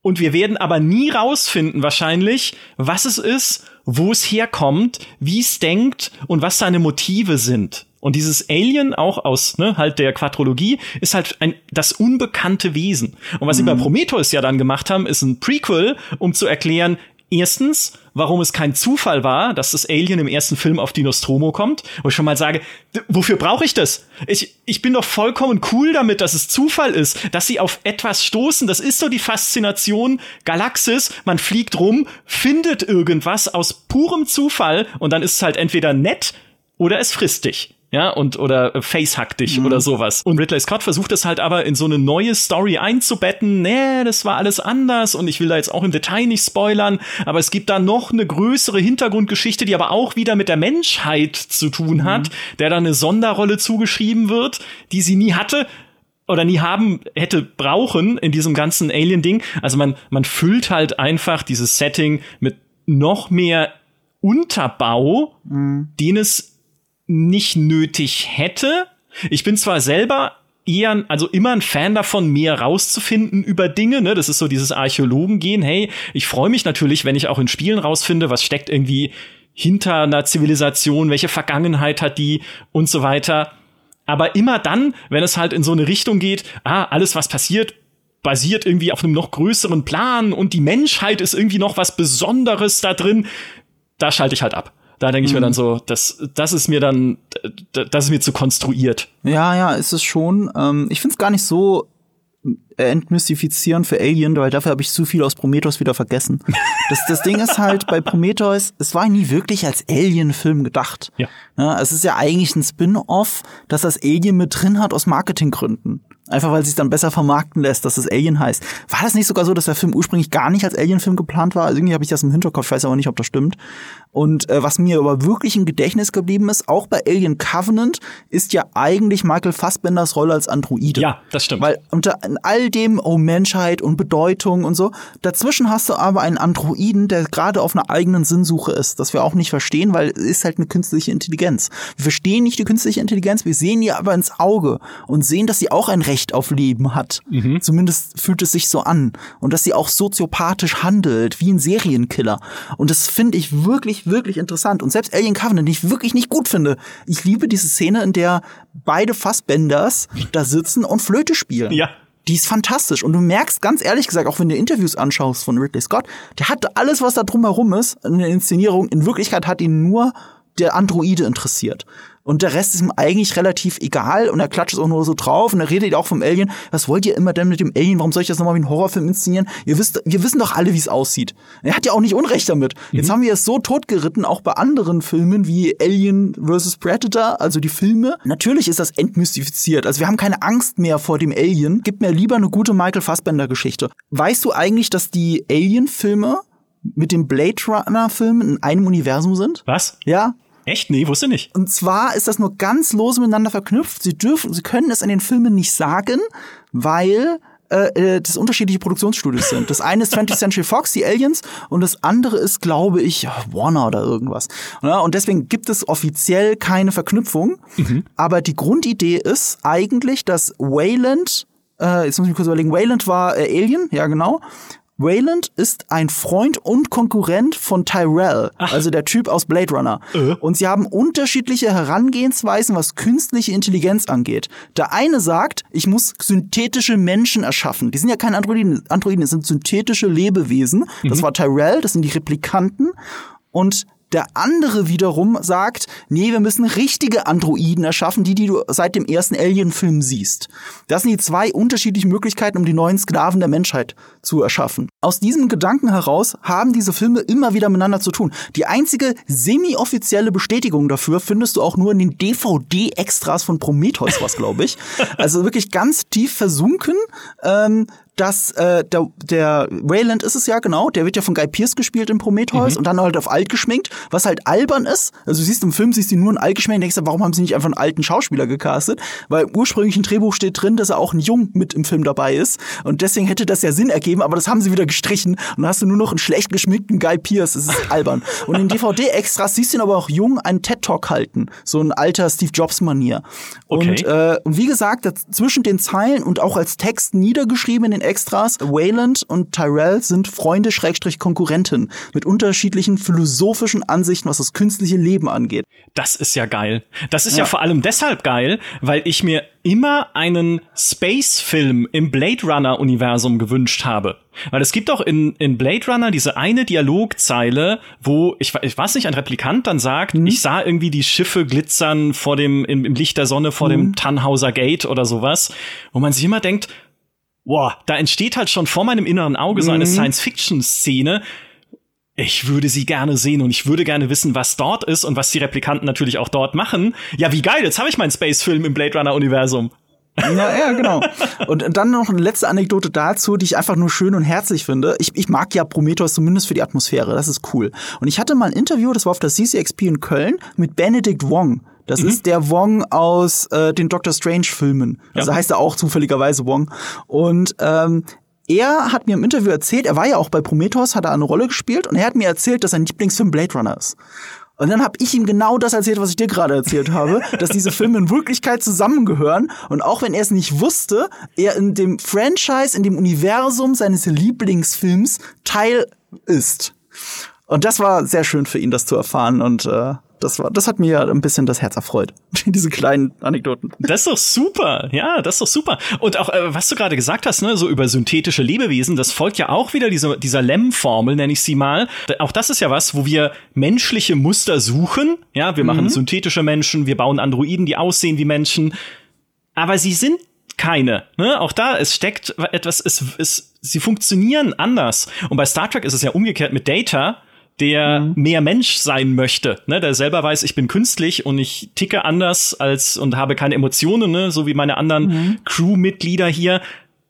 Und wir werden aber nie rausfinden, wahrscheinlich, was es ist, wo es herkommt, wie es denkt und was seine Motive sind. Und dieses Alien auch aus ne, halt der Quadrologie ist halt ein das unbekannte Wesen. Und was mhm. sie bei mhm. Prometheus ja dann gemacht haben, ist ein Prequel, um zu erklären, Erstens, warum es kein Zufall war, dass das Alien im ersten Film auf die Nostromo kommt. Wo ich schon mal sage, wofür brauche ich das? Ich, ich bin doch vollkommen cool damit, dass es Zufall ist, dass sie auf etwas stoßen. Das ist so die Faszination Galaxis. Man fliegt rum, findet irgendwas aus purem Zufall und dann ist es halt entweder nett oder es frisst dich ja, und oder Facehack dich mhm. oder sowas. Und Ridley Scott versucht es halt aber in so eine neue Story einzubetten. Nee, das war alles anders und ich will da jetzt auch im Detail nicht spoilern, aber es gibt da noch eine größere Hintergrundgeschichte, die aber auch wieder mit der Menschheit zu tun hat, mhm. der da eine Sonderrolle zugeschrieben wird, die sie nie hatte oder nie haben hätte brauchen in diesem ganzen Alien-Ding. Also man, man füllt halt einfach dieses Setting mit noch mehr Unterbau, mhm. den es nicht nötig hätte. Ich bin zwar selber eher, also immer ein Fan davon, mehr rauszufinden über Dinge, ne? Das ist so dieses Archäologen-Gehen. Hey, ich freue mich natürlich, wenn ich auch in Spielen rausfinde, was steckt irgendwie hinter einer Zivilisation, welche Vergangenheit hat die und so weiter. Aber immer dann, wenn es halt in so eine Richtung geht, ah, alles was passiert, basiert irgendwie auf einem noch größeren Plan und die Menschheit ist irgendwie noch was Besonderes da drin, da schalte ich halt ab. Da denke ich mhm. mir dann so, das, das ist mir dann, das ist mir zu konstruiert. Ja, ja, ist es schon. Ähm, ich finde es gar nicht so entmystifizierend für Alien, weil dafür habe ich zu viel aus Prometheus wieder vergessen. [laughs] Das, das Ding ist halt bei Prometheus, es war nie wirklich als Alien-Film gedacht. Ja. ja. Es ist ja eigentlich ein Spin-off, das das Alien mit drin hat aus Marketinggründen. Einfach weil es sich dann besser vermarkten lässt, dass es Alien heißt. War das nicht sogar so, dass der Film ursprünglich gar nicht als Alien-Film geplant war? Also irgendwie habe ich das im Hinterkopf, ich weiß aber nicht, ob das stimmt. Und äh, was mir aber wirklich im Gedächtnis geblieben ist, auch bei Alien Covenant, ist ja eigentlich Michael Fassbenders Rolle als Androide. Ja, das stimmt. Weil unter all dem, oh Menschheit und Bedeutung und so, dazwischen hast du aber einen Androiden, der gerade auf einer eigenen Sinnsuche ist, das wir auch nicht verstehen, weil es ist halt eine künstliche Intelligenz. Wir verstehen nicht die künstliche Intelligenz, wir sehen ihr aber ins Auge und sehen, dass sie auch ein Recht Recht auf Leben hat. Mhm. Zumindest fühlt es sich so an. Und dass sie auch soziopathisch handelt, wie ein Serienkiller. Und das finde ich wirklich, wirklich interessant. Und selbst Alien Covenant, den ich wirklich nicht gut finde. Ich liebe diese Szene, in der beide Fassbenders da sitzen und Flöte spielen. Ja. Die ist fantastisch. Und du merkst ganz ehrlich gesagt, auch wenn du Interviews anschaust von Ridley Scott, der hat alles, was da drumherum ist, in der Inszenierung, in Wirklichkeit hat ihn nur der Androide interessiert und der Rest ist ihm eigentlich relativ egal und er klatscht es auch nur so drauf und er redet auch vom Alien. Was wollt ihr immer denn mit dem Alien? Warum soll ich das nochmal wie ein Horrorfilm inszenieren? Ihr wisst, wir wissen doch alle, wie es aussieht. Er hat ja auch nicht Unrecht damit. Mhm. Jetzt haben wir es so totgeritten, auch bei anderen Filmen wie Alien vs. Predator, also die Filme. Natürlich ist das entmystifiziert. Also wir haben keine Angst mehr vor dem Alien. Gib mir lieber eine gute Michael Fassbender Geschichte. Weißt du eigentlich, dass die Alien-Filme mit dem Blade Runner-Film in einem Universum sind? Was? Ja. Echt? Nee, wusste nicht. Und zwar ist das nur ganz lose miteinander verknüpft. Sie dürfen, sie können es in den Filmen nicht sagen, weil äh, äh das unterschiedliche Produktionsstudios sind. Das eine ist 20th Century Fox, die Aliens, und das andere ist, glaube ich, Warner oder irgendwas. Und deswegen gibt es offiziell keine Verknüpfung. Mhm. Aber die Grundidee ist eigentlich, dass Wayland, äh, jetzt muss ich mich kurz überlegen, Wayland war äh, Alien, ja genau. Wayland ist ein Freund und Konkurrent von Tyrell, Ach. also der Typ aus Blade Runner. Äh. Und sie haben unterschiedliche Herangehensweisen, was künstliche Intelligenz angeht. Der eine sagt, ich muss synthetische Menschen erschaffen. Die sind ja keine Androiden, Androiden das sind synthetische Lebewesen. Mhm. Das war Tyrell, das sind die Replikanten. Und der andere wiederum sagt, nee, wir müssen richtige Androiden erschaffen, die, die du seit dem ersten Alien-Film siehst. Das sind die zwei unterschiedlichen Möglichkeiten, um die neuen Sklaven der Menschheit zu erschaffen. aus diesem Gedanken heraus haben diese Filme immer wieder miteinander zu tun. Die einzige semi-offizielle Bestätigung dafür findest du auch nur in den DVD-Extras von Prometheus, was glaube ich. [laughs] Also wirklich ganz tief versunken. Ähm, dass äh, der, der Wayland ist es ja genau, der wird ja von Guy Pierce gespielt in Prometheus mhm. und dann halt auf alt geschminkt, was halt albern ist. Also du siehst im Film, siehst du nur einen alt geschminkt, denkst du, warum haben sie nicht einfach einen alten Schauspieler gecastet? Weil im ursprünglichen Drehbuch steht drin, dass er auch ein Jung mit im Film dabei ist und deswegen hätte das ja Sinn ergeben, aber das haben sie wieder gestrichen und dann hast du nur noch einen schlecht geschminkten Guy Pierce, das ist albern. [laughs] und in DVD-Extras siehst du ihn aber auch jung einen TED-Talk halten, so ein alter Steve Jobs-Manier. Okay. Und, äh, und wie gesagt, zwischen den Zeilen und auch als Text niedergeschrieben in den Extras. Wayland und Tyrell sind Freunde Schrägstrich Konkurrenten mit unterschiedlichen philosophischen Ansichten, was das künstliche Leben angeht. Das ist ja geil. Das ist ja, ja vor allem deshalb geil, weil ich mir immer einen Space-Film im Blade Runner-Universum gewünscht habe. Weil es gibt auch in, in Blade Runner diese eine Dialogzeile, wo, ich, ich weiß nicht, ein Replikant dann sagt, mhm. ich sah irgendwie die Schiffe glitzern vor dem, im, im Licht der Sonne vor mhm. dem Tannhauser Gate oder sowas, wo man sich immer denkt, boah, da entsteht halt schon vor meinem inneren Auge so eine mhm. Science-Fiction-Szene. Ich würde sie gerne sehen und ich würde gerne wissen, was dort ist und was die Replikanten natürlich auch dort machen. Ja, wie geil, jetzt habe ich meinen Space-Film im Blade Runner-Universum. Ja, ja, genau. [laughs] Und dann noch eine letzte Anekdote dazu, die ich einfach nur schön und herzlich finde. Ich, ich mag ja Prometheus zumindest für die Atmosphäre, das ist cool. Und ich hatte mal ein Interview, das war auf der CCXP in Köln, mit Benedict Wong. Das mhm. ist der Wong aus äh, den Doctor Strange-Filmen. Also ja. heißt er auch zufälligerweise Wong. Und ähm, er hat mir im Interview erzählt, er war ja auch bei Prometheus, hat er eine Rolle gespielt und er hat mir erzählt, dass sein Lieblingsfilm Blade Runner ist. Und dann habe ich ihm genau das erzählt, was ich dir gerade erzählt habe, [laughs] dass diese Filme in Wirklichkeit zusammengehören und auch wenn er es nicht wusste, er in dem Franchise, in dem Universum seines Lieblingsfilms Teil ist. Und das war sehr schön für ihn, das zu erfahren und äh, das war, das hat mir ein bisschen das Herz erfreut. [laughs] Diese kleinen Anekdoten. Das ist doch super. Ja, das ist doch super. Und auch, äh, was du gerade gesagt hast, ne, so über synthetische Lebewesen, das folgt ja auch wieder dieser, dieser Lem-Formel, nenne ich sie mal. Auch das ist ja was, wo wir menschliche Muster suchen. Ja, wir machen mhm. synthetische Menschen, wir bauen Androiden, die aussehen wie Menschen. Aber sie sind keine. Ne? Auch da, es steckt etwas, es, es, sie funktionieren anders. Und bei Star Trek ist es ja umgekehrt mit Data der mhm. mehr Mensch sein möchte, ne, der selber weiß, ich bin künstlich und ich ticke anders als und habe keine Emotionen, ne, so wie meine anderen mhm. Crewmitglieder hier,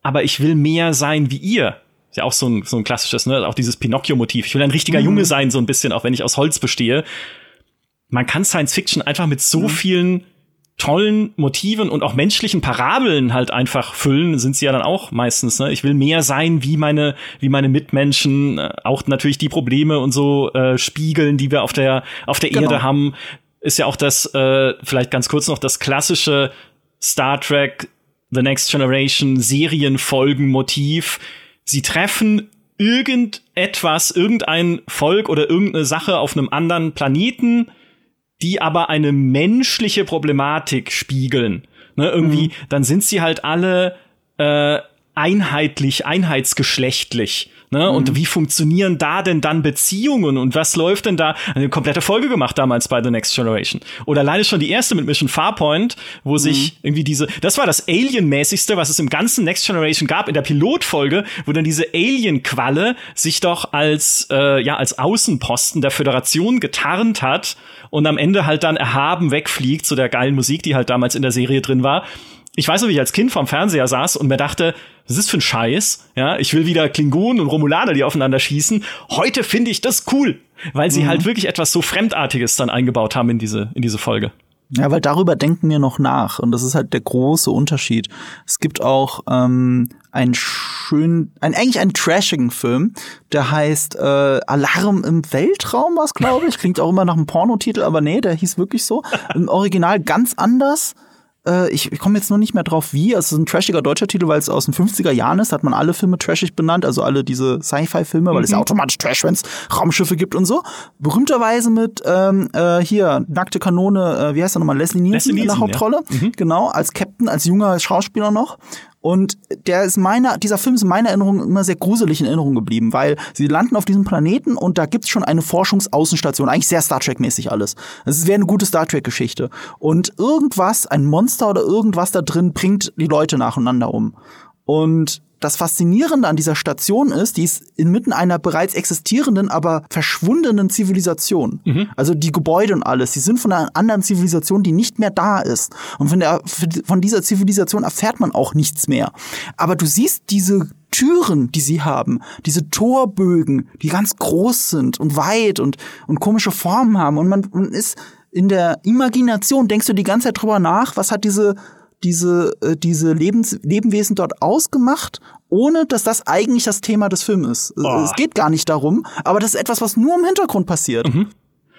aber ich will mehr sein wie ihr. Ist ja auch so ein, so ein klassisches, ne, auch dieses Pinocchio-Motiv. Ich will ein richtiger mhm. Junge sein, so ein bisschen, auch wenn ich aus Holz bestehe. Man kann Science Fiction einfach mit so mhm. vielen tollen Motiven und auch menschlichen Parabeln halt einfach füllen, sind sie ja dann auch meistens. Ne? Ich will mehr sein wie meine, wie meine Mitmenschen, äh, auch natürlich die Probleme und so äh, spiegeln, die wir auf der, auf der genau. Erde haben. Ist ja auch das, äh, vielleicht ganz kurz noch, das klassische Star Trek The Next Generation Serienfolgenmotiv. Sie treffen irgendetwas, irgendein Volk oder irgendeine Sache auf einem anderen Planeten, die aber eine menschliche Problematik spiegeln. Ne, irgendwie, mhm. dann sind sie halt alle äh, einheitlich, einheitsgeschlechtlich. Ne? Mhm. Und wie funktionieren da denn dann Beziehungen und was läuft denn da? Eine komplette Folge gemacht damals bei The Next Generation. Oder alleine schon die erste mit Mission Farpoint, wo mhm. sich irgendwie diese, das war das Alien-mäßigste, was es im ganzen Next Generation gab, in der Pilotfolge, wo dann diese Alien-Qualle sich doch als, äh, ja, als Außenposten der Föderation getarnt hat und am Ende halt dann erhaben wegfliegt zu der geilen Musik, die halt damals in der Serie drin war. Ich weiß noch, wie ich als Kind vorm Fernseher saß und mir dachte, was ist für ein Scheiß? Ja, ich will wieder Klingonen und Romulaner, die aufeinander schießen. Heute finde ich das cool, weil sie mhm. halt wirklich etwas so Fremdartiges dann eingebaut haben in diese, in diese Folge. Ja, weil darüber denken wir noch nach und das ist halt der große Unterschied. Es gibt auch ähm, einen schön, ein eigentlich einen trashigen Film, der heißt äh, Alarm im Weltraum, was glaube ich. Klingt auch immer nach einem Pornotitel, aber nee, der hieß wirklich so. Im Original ganz anders äh, ich, ich komme jetzt nur nicht mehr drauf, wie. Es ist ein trashiger deutscher Titel, weil es aus den 50er Jahren ist. Hat man alle Filme trashig benannt, also alle diese Sci-Fi-Filme, weil mhm. es ja automatisch Trash, wenn es Raumschiffe gibt und so. Berühmterweise mit ähm, äh, hier, nackte Kanone, äh, wie heißt er nochmal, Leslie Nielsen, Leslie Nielsen in der Hauptrolle. Ja. Mhm. Genau, als Captain, als junger Schauspieler noch. Und der ist meiner, dieser Film ist in meiner Erinnerung immer sehr gruselig in Erinnerung geblieben, weil sie landen auf diesem Planeten und da gibt's schon eine Forschungsaußenstation, eigentlich sehr Star Trek-mäßig alles. Es wäre eine gute Star Trek-Geschichte. Und irgendwas, ein Monster oder irgendwas da drin, bringt die Leute nacheinander um. Und das Faszinierende an dieser Station ist, die ist inmitten einer bereits existierenden, aber verschwundenen Zivilisation. Mhm. Also die Gebäude und alles, die sind von einer anderen Zivilisation, die nicht mehr da ist. Und von, der, von dieser Zivilisation erfährt man auch nichts mehr. Aber du siehst diese Türen, die sie haben, diese Torbögen, die ganz groß sind und weit und, und komische Formen haben. Und man, man ist in der Imagination, denkst du die ganze Zeit drüber nach, was hat diese diese, äh, diese Lebens Lebewesen dort ausgemacht, ohne dass das eigentlich das Thema des Films ist. Oh. Es geht gar nicht darum, aber das ist etwas, was nur im Hintergrund passiert. Mhm.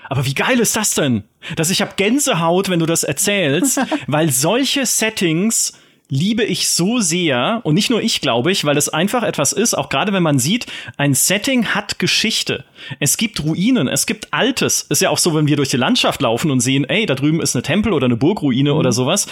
Aber wie geil ist das denn? Dass ich hab Gänsehaut, wenn du das erzählst, [laughs] weil solche Settings liebe ich so sehr und nicht nur ich glaube ich, weil es einfach etwas ist, auch gerade wenn man sieht, ein Setting hat Geschichte. Es gibt Ruinen, es gibt Altes. Ist ja auch so, wenn wir durch die Landschaft laufen und sehen, ey, da drüben ist eine Tempel oder eine Burgruine mhm. oder sowas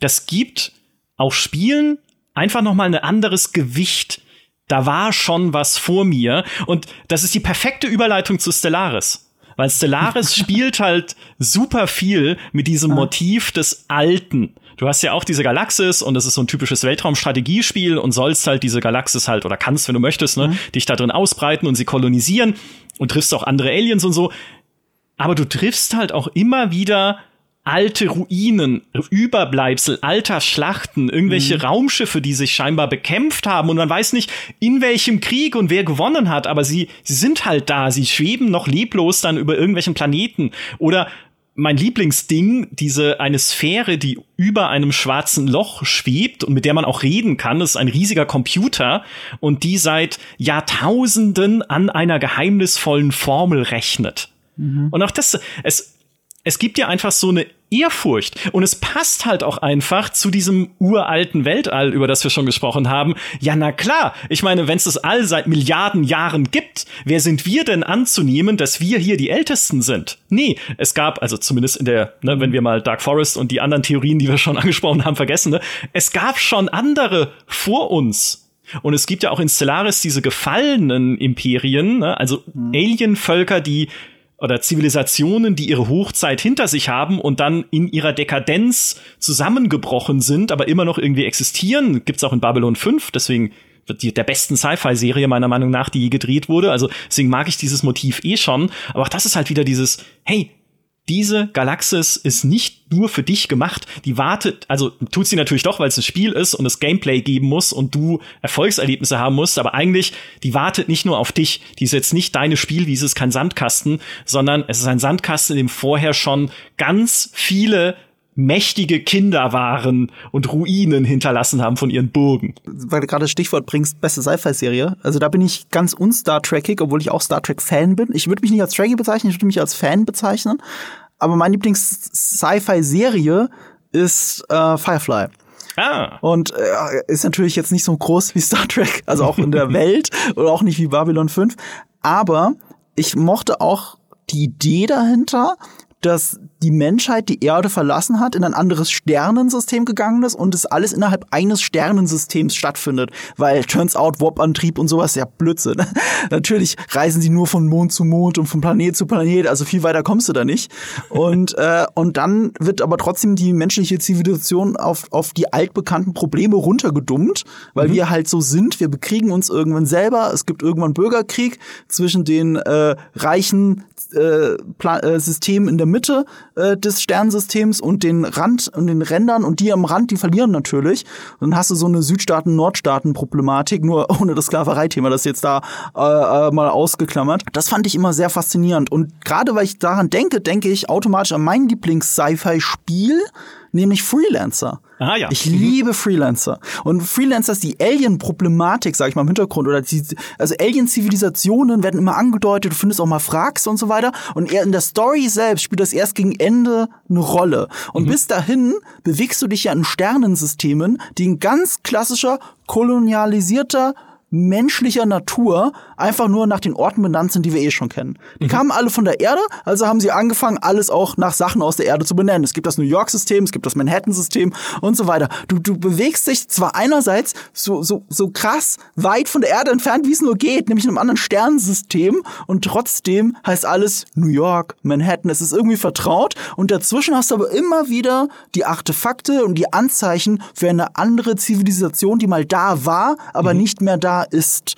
das gibt auch Spielen einfach noch mal ein anderes Gewicht. Da war schon was vor mir und das ist die perfekte Überleitung zu Stellaris. Weil Stellaris [laughs] spielt halt super viel mit diesem Motiv des Alten. Du hast ja auch diese Galaxis und das ist so ein typisches Weltraumstrategiespiel und sollst halt diese Galaxis halt oder kannst, wenn du möchtest, ne, mhm. dich da drin ausbreiten und sie kolonisieren und triffst auch andere Aliens und so. Aber du triffst halt auch immer wieder alte Ruinen, Überbleibsel alter Schlachten, irgendwelche mhm. Raumschiffe, die sich scheinbar bekämpft haben und man weiß nicht, in welchem Krieg und wer gewonnen hat, aber sie, sie sind halt da, sie schweben noch leblos dann über irgendwelchen Planeten oder mein Lieblingsding, diese eine Sphäre, die über einem schwarzen Loch schwebt und mit der man auch reden kann, das ist ein riesiger Computer und die seit Jahrtausenden an einer geheimnisvollen Formel rechnet. Mhm. Und auch das, es, es gibt ja einfach so eine Ehrfurcht. Und es passt halt auch einfach zu diesem uralten Weltall, über das wir schon gesprochen haben. Ja, na klar. Ich meine, wenn es das All seit Milliarden Jahren gibt, wer sind wir denn anzunehmen, dass wir hier die Ältesten sind? Nee, es gab, also zumindest in der, ne, wenn wir mal Dark Forest und die anderen Theorien, die wir schon [laughs] angesprochen haben, vergessen, ne, es gab schon andere vor uns. Und es gibt ja auch in Stellaris diese gefallenen Imperien, ne, also mhm. Alienvölker, die oder Zivilisationen, die ihre Hochzeit hinter sich haben und dann in ihrer Dekadenz zusammengebrochen sind, aber immer noch irgendwie existieren. Gibt's auch in Babylon 5, deswegen die, der besten Sci-Fi-Serie meiner Meinung nach, die je gedreht wurde. Also deswegen mag ich dieses Motiv eh schon. Aber auch das ist halt wieder dieses, hey, diese Galaxis ist nicht nur für dich gemacht. Die wartet, also tut sie natürlich doch, weil es ein Spiel ist und es Gameplay geben muss und du Erfolgserlebnisse haben musst, aber eigentlich, die wartet nicht nur auf dich. Die ist jetzt nicht deine Spielwiese, ist kein Sandkasten, sondern es ist ein Sandkasten, in dem vorher schon ganz viele mächtige Kinder waren und Ruinen hinterlassen haben von ihren Burgen. Weil du gerade Stichwort bringst, beste Sci-Fi-Serie. Also da bin ich ganz un-Star Trekig, obwohl ich auch Star Trek-Fan bin. Ich würde mich nicht als Trekkie bezeichnen, ich würde mich als Fan bezeichnen. Aber mein Lieblings-Sci-Fi-Serie ist äh, Firefly. Ah. Und äh, ist natürlich jetzt nicht so groß wie Star Trek, also auch in der [laughs] Welt oder auch nicht wie Babylon 5. Aber ich mochte auch die Idee dahinter, dass die Menschheit die Erde verlassen hat, in ein anderes Sternensystem gegangen ist und es alles innerhalb eines Sternensystems stattfindet. Weil turns out Warp-Antrieb und sowas ja Blödsinn. [laughs] Natürlich reisen sie nur von Mond zu Mond und von Planet zu Planet, also viel weiter kommst du da nicht. Und, äh, und dann wird aber trotzdem die menschliche Zivilisation auf, auf die altbekannten Probleme runtergedummt, weil mhm. wir halt so sind, wir bekriegen uns irgendwann selber, es gibt irgendwann Bürgerkrieg zwischen den äh, reichen äh, äh, Systemen in der Mitte äh, des Sternsystems und den Rand und den Rändern und die am Rand, die verlieren natürlich. Und dann hast du so eine Südstaaten-Nordstaaten-Problematik, nur [laughs] ohne das Sklavereithema, das jetzt da äh, äh, mal ausgeklammert. Das fand ich immer sehr faszinierend. Und gerade weil ich daran denke, denke ich automatisch an mein Lieblings-Sci-Fi-Spiel, nämlich Freelancer. Ah, ja. Ich mhm. liebe Freelancer. Und Freelancer ist die Alien-Problematik, sag ich mal, im Hintergrund. Oder die, also Alien-Zivilisationen werden immer angedeutet, du findest auch mal Frags und so weiter. Und in der Story selbst spielt das erst gegen Ende eine Rolle. Und mhm. bis dahin bewegst du dich ja in Sternensystemen, die ein ganz klassischer kolonialisierter menschlicher Natur einfach nur nach den Orten benannt sind, die wir eh schon kennen. Die mhm. kamen alle von der Erde, also haben sie angefangen, alles auch nach Sachen aus der Erde zu benennen. Es gibt das New York-System, es gibt das Manhattan-System und so weiter. Du, du bewegst dich zwar einerseits so, so, so krass weit von der Erde entfernt, wie es nur geht, nämlich in einem anderen Sternensystem und trotzdem heißt alles New York, Manhattan. Es ist irgendwie vertraut und dazwischen hast du aber immer wieder die Artefakte und die Anzeichen für eine andere Zivilisation, die mal da war, aber mhm. nicht mehr da ist.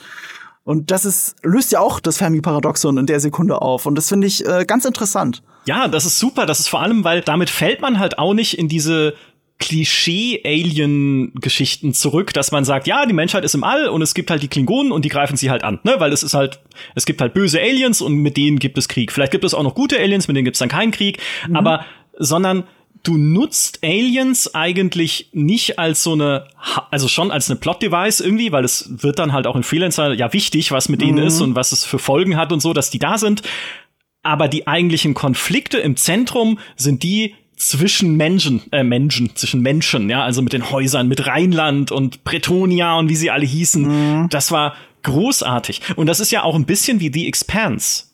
Und das ist, löst ja auch das Fermi-Paradoxon in der Sekunde auf. Und das finde ich äh, ganz interessant. Ja, das ist super. Das ist vor allem, weil damit fällt man halt auch nicht in diese Klischee-Alien-Geschichten zurück, dass man sagt, ja, die Menschheit ist im All und es gibt halt die Klingonen und die greifen sie halt an, ne? Weil es ist halt, es gibt halt böse Aliens und mit denen gibt es Krieg. Vielleicht gibt es auch noch gute Aliens, mit denen gibt es dann keinen Krieg, mhm. aber sondern du nutzt Aliens eigentlich nicht als so eine, also schon als eine Plot-Device irgendwie, weil es wird dann halt auch in Freelancer ja wichtig, was mit denen mhm. ist und was es für Folgen hat und so, dass die da sind. Aber die eigentlichen Konflikte im Zentrum sind die zwischen Menschen, äh, Menschen, zwischen Menschen, ja, also mit den Häusern, mit Rheinland und Bretonia und wie sie alle hießen. Mhm. Das war großartig. Und das ist ja auch ein bisschen wie The Expanse.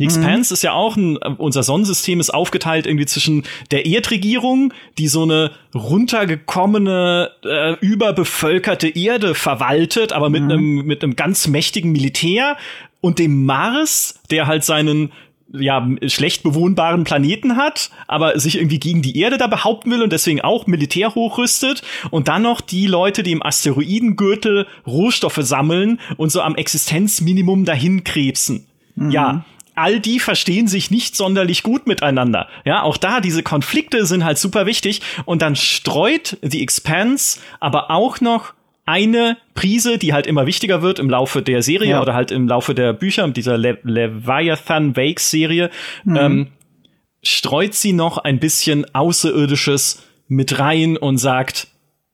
Die Expanse mhm. ist ja auch ein, unser Sonnensystem ist aufgeteilt irgendwie zwischen der Erdregierung, die so eine runtergekommene, äh, überbevölkerte Erde verwaltet, aber mit mhm. einem, mit einem ganz mächtigen Militär und dem Mars, der halt seinen ja, schlecht bewohnbaren Planeten hat, aber sich irgendwie gegen die Erde da behaupten will und deswegen auch Militär hochrüstet und dann noch die Leute, die im Asteroidengürtel Rohstoffe sammeln und so am Existenzminimum dahin krebsen. Mhm. Ja, all die verstehen sich nicht sonderlich gut miteinander. Ja, auch da, diese Konflikte sind halt super wichtig. Und dann streut The Expanse aber auch noch eine Prise, die halt immer wichtiger wird im Laufe der Serie ja. oder halt im Laufe der Bücher, dieser Le Leviathan Wakes Serie, mhm. ähm, streut sie noch ein bisschen Außerirdisches mit rein und sagt,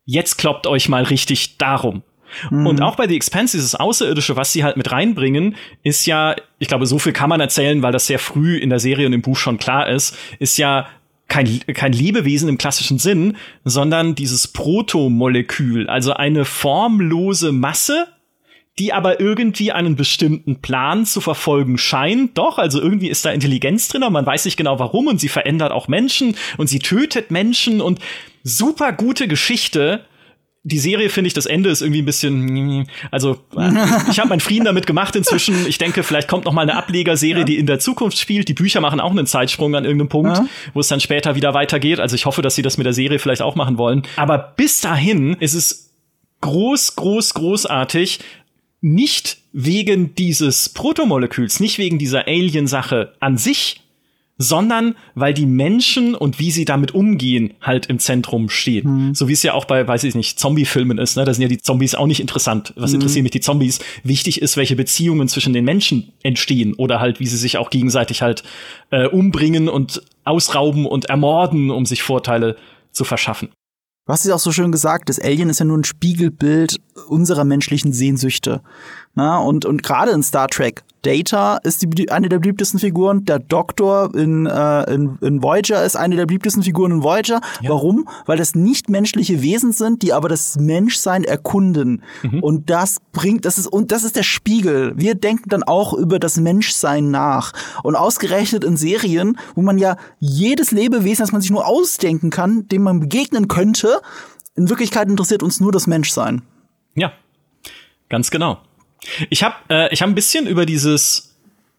jetzt kloppt euch mal richtig darum. Mhm. Und auch bei The Expanse, dieses Außerirdische, was sie halt mit reinbringen, ist ja, ich glaube, so viel kann man erzählen, weil das sehr früh in der Serie und im Buch schon klar ist, ist ja kein, kein Lebewesen im klassischen Sinn, sondern dieses Protomolekül, also eine formlose Masse, die aber irgendwie einen bestimmten Plan zu verfolgen scheint. Doch, also irgendwie ist da Intelligenz drin, aber man weiß nicht genau warum und sie verändert auch Menschen und sie tötet Menschen und super gute Geschichte die Serie finde ich, das Ende ist irgendwie ein bisschen, also äh, ich habe meinen Frieden damit gemacht inzwischen. Ich denke, vielleicht kommt noch mal eine Ablegerserie, ja. die in der Zukunft spielt. Die Bücher machen auch einen Zeitsprung an irgendeinem Punkt, ja. wo es dann später wieder weitergeht. Also ich hoffe, dass sie das mit der Serie vielleicht auch machen wollen. Aber bis dahin ist es groß, groß, großartig. Nicht wegen dieses Protomoleküls, nicht wegen dieser Alien-Sache an sich, sondern weil die Menschen und wie sie damit umgehen halt im Zentrum stehen. Mhm. So wie es ja auch bei, weiß ich nicht, Zombie-Filmen ist, ne? Da sind ja die Zombies auch nicht interessant. Was mhm. interessieren mich die Zombies? Wichtig ist, welche Beziehungen zwischen den Menschen entstehen oder halt, wie sie sich auch gegenseitig halt äh, umbringen und ausrauben und ermorden, um sich Vorteile zu verschaffen. Du hast es auch so schön gesagt, das Alien ist ja nur ein Spiegelbild unserer menschlichen Sehnsüchte. Na, und, und gerade in Star Trek Data ist die, eine der beliebtesten Figuren. Der Doktor in, äh, in, in Voyager ist eine der beliebtesten Figuren in Voyager. Ja. Warum? Weil das nicht menschliche Wesen sind, die aber das Menschsein erkunden. Mhm. Und das bringt, das ist, und das ist der Spiegel. Wir denken dann auch über das Menschsein nach. Und ausgerechnet in Serien, wo man ja jedes Lebewesen, das man sich nur ausdenken kann, dem man begegnen könnte, in Wirklichkeit interessiert uns nur das Menschsein. Ja, ganz genau. Ich habe äh, ich hab ein bisschen über dieses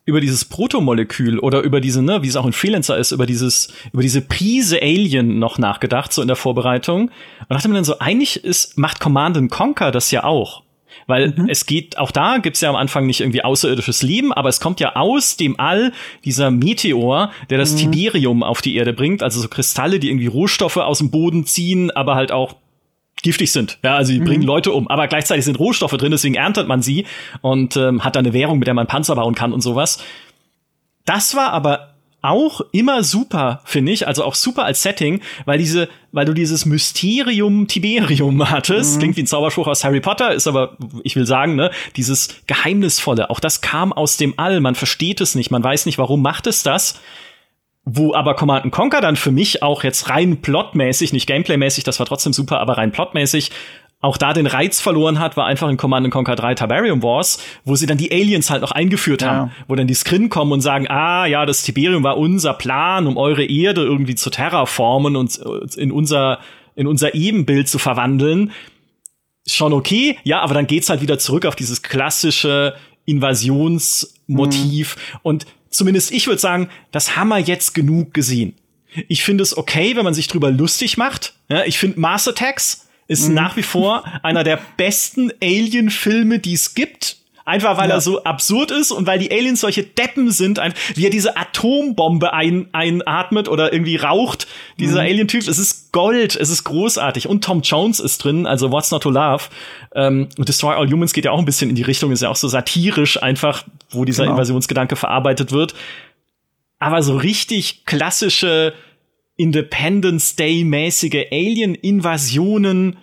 über dieses Protomolekül oder über diese, ne, wie es auch in Freelancer ist, über dieses, über diese Prise Alien noch nachgedacht, so in der Vorbereitung. Und dachte mir dann so, eigentlich ist, macht Command Conquer das ja auch. Weil mhm. es geht, auch da gibt's ja am Anfang nicht irgendwie außerirdisches Leben, aber es kommt ja aus dem All dieser Meteor, der das mhm. Tiberium auf die Erde bringt, also so Kristalle, die irgendwie Rohstoffe aus dem Boden ziehen, aber halt auch giftig sind. Ja, also die mhm. bringen Leute um. Aber gleichzeitig sind Rohstoffe drin, deswegen erntet man sie und ähm, hat da eine Währung, mit der man Panzer bauen kann und sowas. Das war aber auch immer super, finde ich, also auch super als Setting, weil diese, weil du dieses Mysterium Tiberium hattest, mhm. klingt wie ein Zauberspruch aus Harry Potter, ist aber, ich will sagen, ne, dieses Geheimnisvolle, auch das kam aus dem All, man versteht es nicht, man weiß nicht, warum macht es das, wo aber Command Conquer dann für mich auch jetzt rein plotmäßig, nicht gameplaymäßig, das war trotzdem super, aber rein plotmäßig auch da den Reiz verloren hat, war einfach in Command Conquer 3 Tiberium Wars, wo sie dann die Aliens halt noch eingeführt haben, ja. wo dann die Skrin kommen und sagen, ah ja, das Tiberium war unser Plan, um eure Erde irgendwie zu terraformen und in unser in unser Ebenbild zu verwandeln. Schon okay, ja, aber dann geht's halt wieder zurück auf dieses klassische Invasionsmotiv mhm. und zumindest ich würde sagen, das haben wir jetzt genug gesehen. Ich finde es okay, wenn man sich drüber lustig macht. Ja, ich finde Mars Attacks ist mhm. nach wie vor einer der besten Alien-Filme, die es gibt. Einfach weil ja. er so absurd ist und weil die Aliens solche Deppen sind, wie er diese Atombombe ein, einatmet oder irgendwie raucht, dieser mhm. Alien-Typ. Es ist Gold, es ist großartig. Und Tom Jones ist drin, also What's Not to Love. Ähm, und Destroy All Humans geht ja auch ein bisschen in die Richtung, ist ja auch so satirisch einfach, wo dieser genau. Invasionsgedanke verarbeitet wird. Aber so richtig klassische Independence Day-mäßige Alien-Invasionen.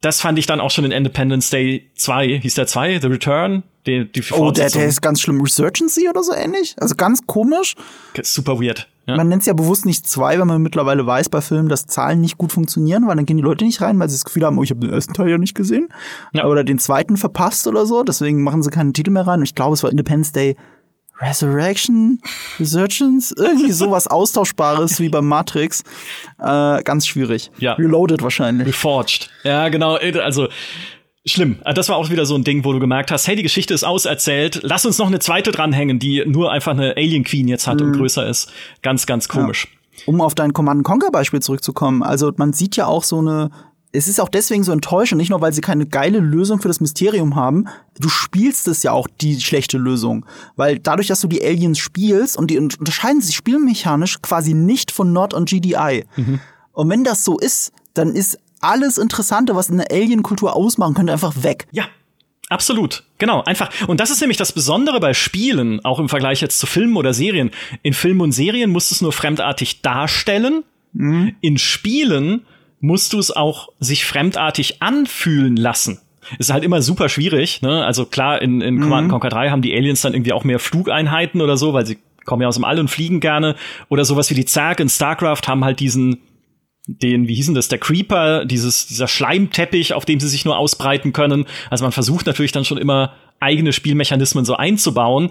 Das fand ich dann auch schon in Independence Day 2. Hieß der 2? The Return? Die, die oh, der, der ist ganz schlimm. Resurgency oder so ähnlich? Also ganz komisch. Super weird. Ja. Man nennt es ja bewusst nicht zwei, weil man mittlerweile weiß bei Filmen, dass Zahlen nicht gut funktionieren, weil dann gehen die Leute nicht rein, weil sie das Gefühl haben, oh, ich habe den ersten Teil ja nicht gesehen. Ja. Oder den zweiten verpasst oder so. Deswegen machen sie keinen Titel mehr rein. Und ich glaube, es war Independence Day Resurrection, Resurgence, irgendwie [laughs] sowas Austauschbares wie beim Matrix. Äh, ganz schwierig. Ja. Reloaded wahrscheinlich. Reforged. Ja, genau. Also schlimm. Ah, das war auch wieder so ein Ding, wo du gemerkt hast, hey, die Geschichte ist auserzählt. Lass uns noch eine zweite dranhängen, die nur einfach eine Alien Queen jetzt hat mhm. und größer ist. Ganz, ganz komisch. Ja. Um auf dein Command Conquer Beispiel zurückzukommen. Also man sieht ja auch so eine es ist auch deswegen so enttäuschend, nicht nur weil sie keine geile Lösung für das Mysterium haben, du spielst es ja auch die schlechte Lösung. Weil dadurch, dass du die Aliens spielst und die unterscheiden sich spielmechanisch quasi nicht von Nord und GDI. Mhm. Und wenn das so ist, dann ist alles Interessante, was eine Alien-Kultur ausmachen könnte, einfach weg. Ja, Absolut, genau, einfach. Und das ist nämlich das Besondere bei Spielen, auch im Vergleich jetzt zu Filmen oder Serien. In Filmen und Serien musst du es nur fremdartig darstellen. Mhm. In Spielen musst du es auch sich fremdartig anfühlen lassen. Ist halt immer super schwierig, ne? Also klar, in, in mhm. Command Conquer 3 haben die Aliens dann irgendwie auch mehr Flugeinheiten oder so, weil sie kommen ja aus dem All und fliegen gerne. Oder sowas wie die Zerg in StarCraft haben halt diesen, den, wie hießen das, der Creeper, dieses, dieser Schleimteppich, auf dem sie sich nur ausbreiten können. Also man versucht natürlich dann schon immer eigene Spielmechanismen so einzubauen.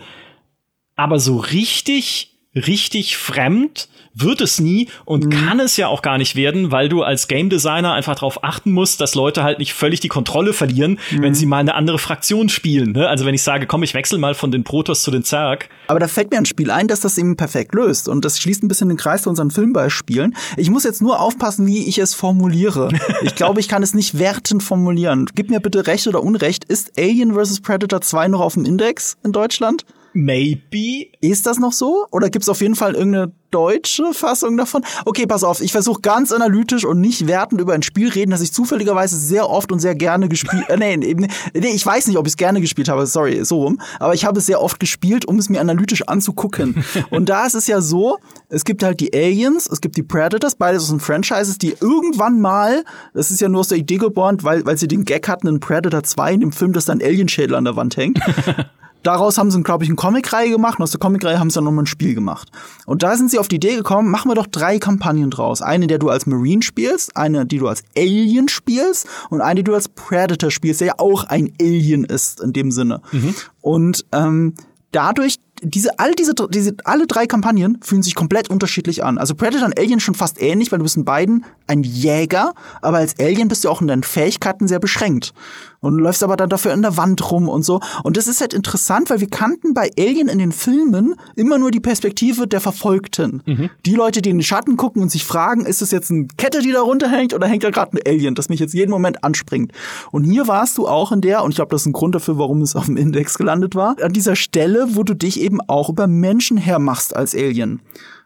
Aber so richtig, richtig fremd wird es nie und mhm. kann es ja auch gar nicht werden, weil du als Game Designer einfach darauf achten musst, dass Leute halt nicht völlig die Kontrolle verlieren, mhm. wenn sie mal eine andere Fraktion spielen. Ne? Also wenn ich sage, komm, ich wechsle mal von den Protoss zu den Zerg. Aber da fällt mir ein Spiel ein, dass das eben perfekt löst und das schließt ein bisschen den Kreis zu unseren Filmbeispielen. Ich muss jetzt nur aufpassen, wie ich es formuliere. [laughs] ich glaube, ich kann es nicht wertend formulieren. Gib mir bitte Recht oder Unrecht. Ist Alien vs. Predator 2 noch auf dem Index in Deutschland? Maybe. Ist das noch so? Oder gibt's auf jeden Fall irgendeine deutsche Fassung davon? Okay, pass auf, ich versuche ganz analytisch und nicht wertend über ein Spiel reden, das ich zufälligerweise sehr oft und sehr gerne gespielt. äh, nee, nee, nee, ich weiß nicht, ob ich es gerne gespielt habe, sorry, so rum. Aber ich habe es sehr oft gespielt, um es mir analytisch anzugucken. [laughs] und da ist es ja so, es gibt halt die Aliens, es gibt die Predators, beides sind Franchises, die irgendwann mal, das ist ja nur aus der Idee geboren, weil, weil sie den Gag hatten in Predator 2 in dem Film, dass dann Alienschädel an der Wand hängt. [laughs] Daraus haben sie, glaube ich, eine Comicreihe gemacht und aus der Comicreihe haben sie dann nochmal ein Spiel gemacht. Und da sind sie auf die Idee gekommen, machen wir doch drei Kampagnen draus. Eine, der du als Marine spielst, eine, die du als Alien spielst und eine, die du als Predator spielst, der ja auch ein Alien ist in dem Sinne. Mhm. Und ähm, dadurch diese, all diese, diese, alle drei Kampagnen fühlen sich komplett unterschiedlich an. Also Predator und Alien schon fast ähnlich, weil du bist in beiden ein Jäger, aber als Alien bist du auch in deinen Fähigkeiten sehr beschränkt und läufst aber dann dafür in der Wand rum und so. Und das ist halt interessant, weil wir kannten bei Alien in den Filmen immer nur die Perspektive der Verfolgten. Mhm. Die Leute, die in den Schatten gucken und sich fragen, ist es jetzt eine Kette, die da runterhängt oder hängt da gerade ein Alien, das mich jetzt jeden Moment anspringt. Und hier warst du auch in der, und ich glaube, das ist ein Grund dafür, warum es auf dem Index gelandet war, an dieser Stelle, wo du dich eben auch über Menschen hermachst als Alien.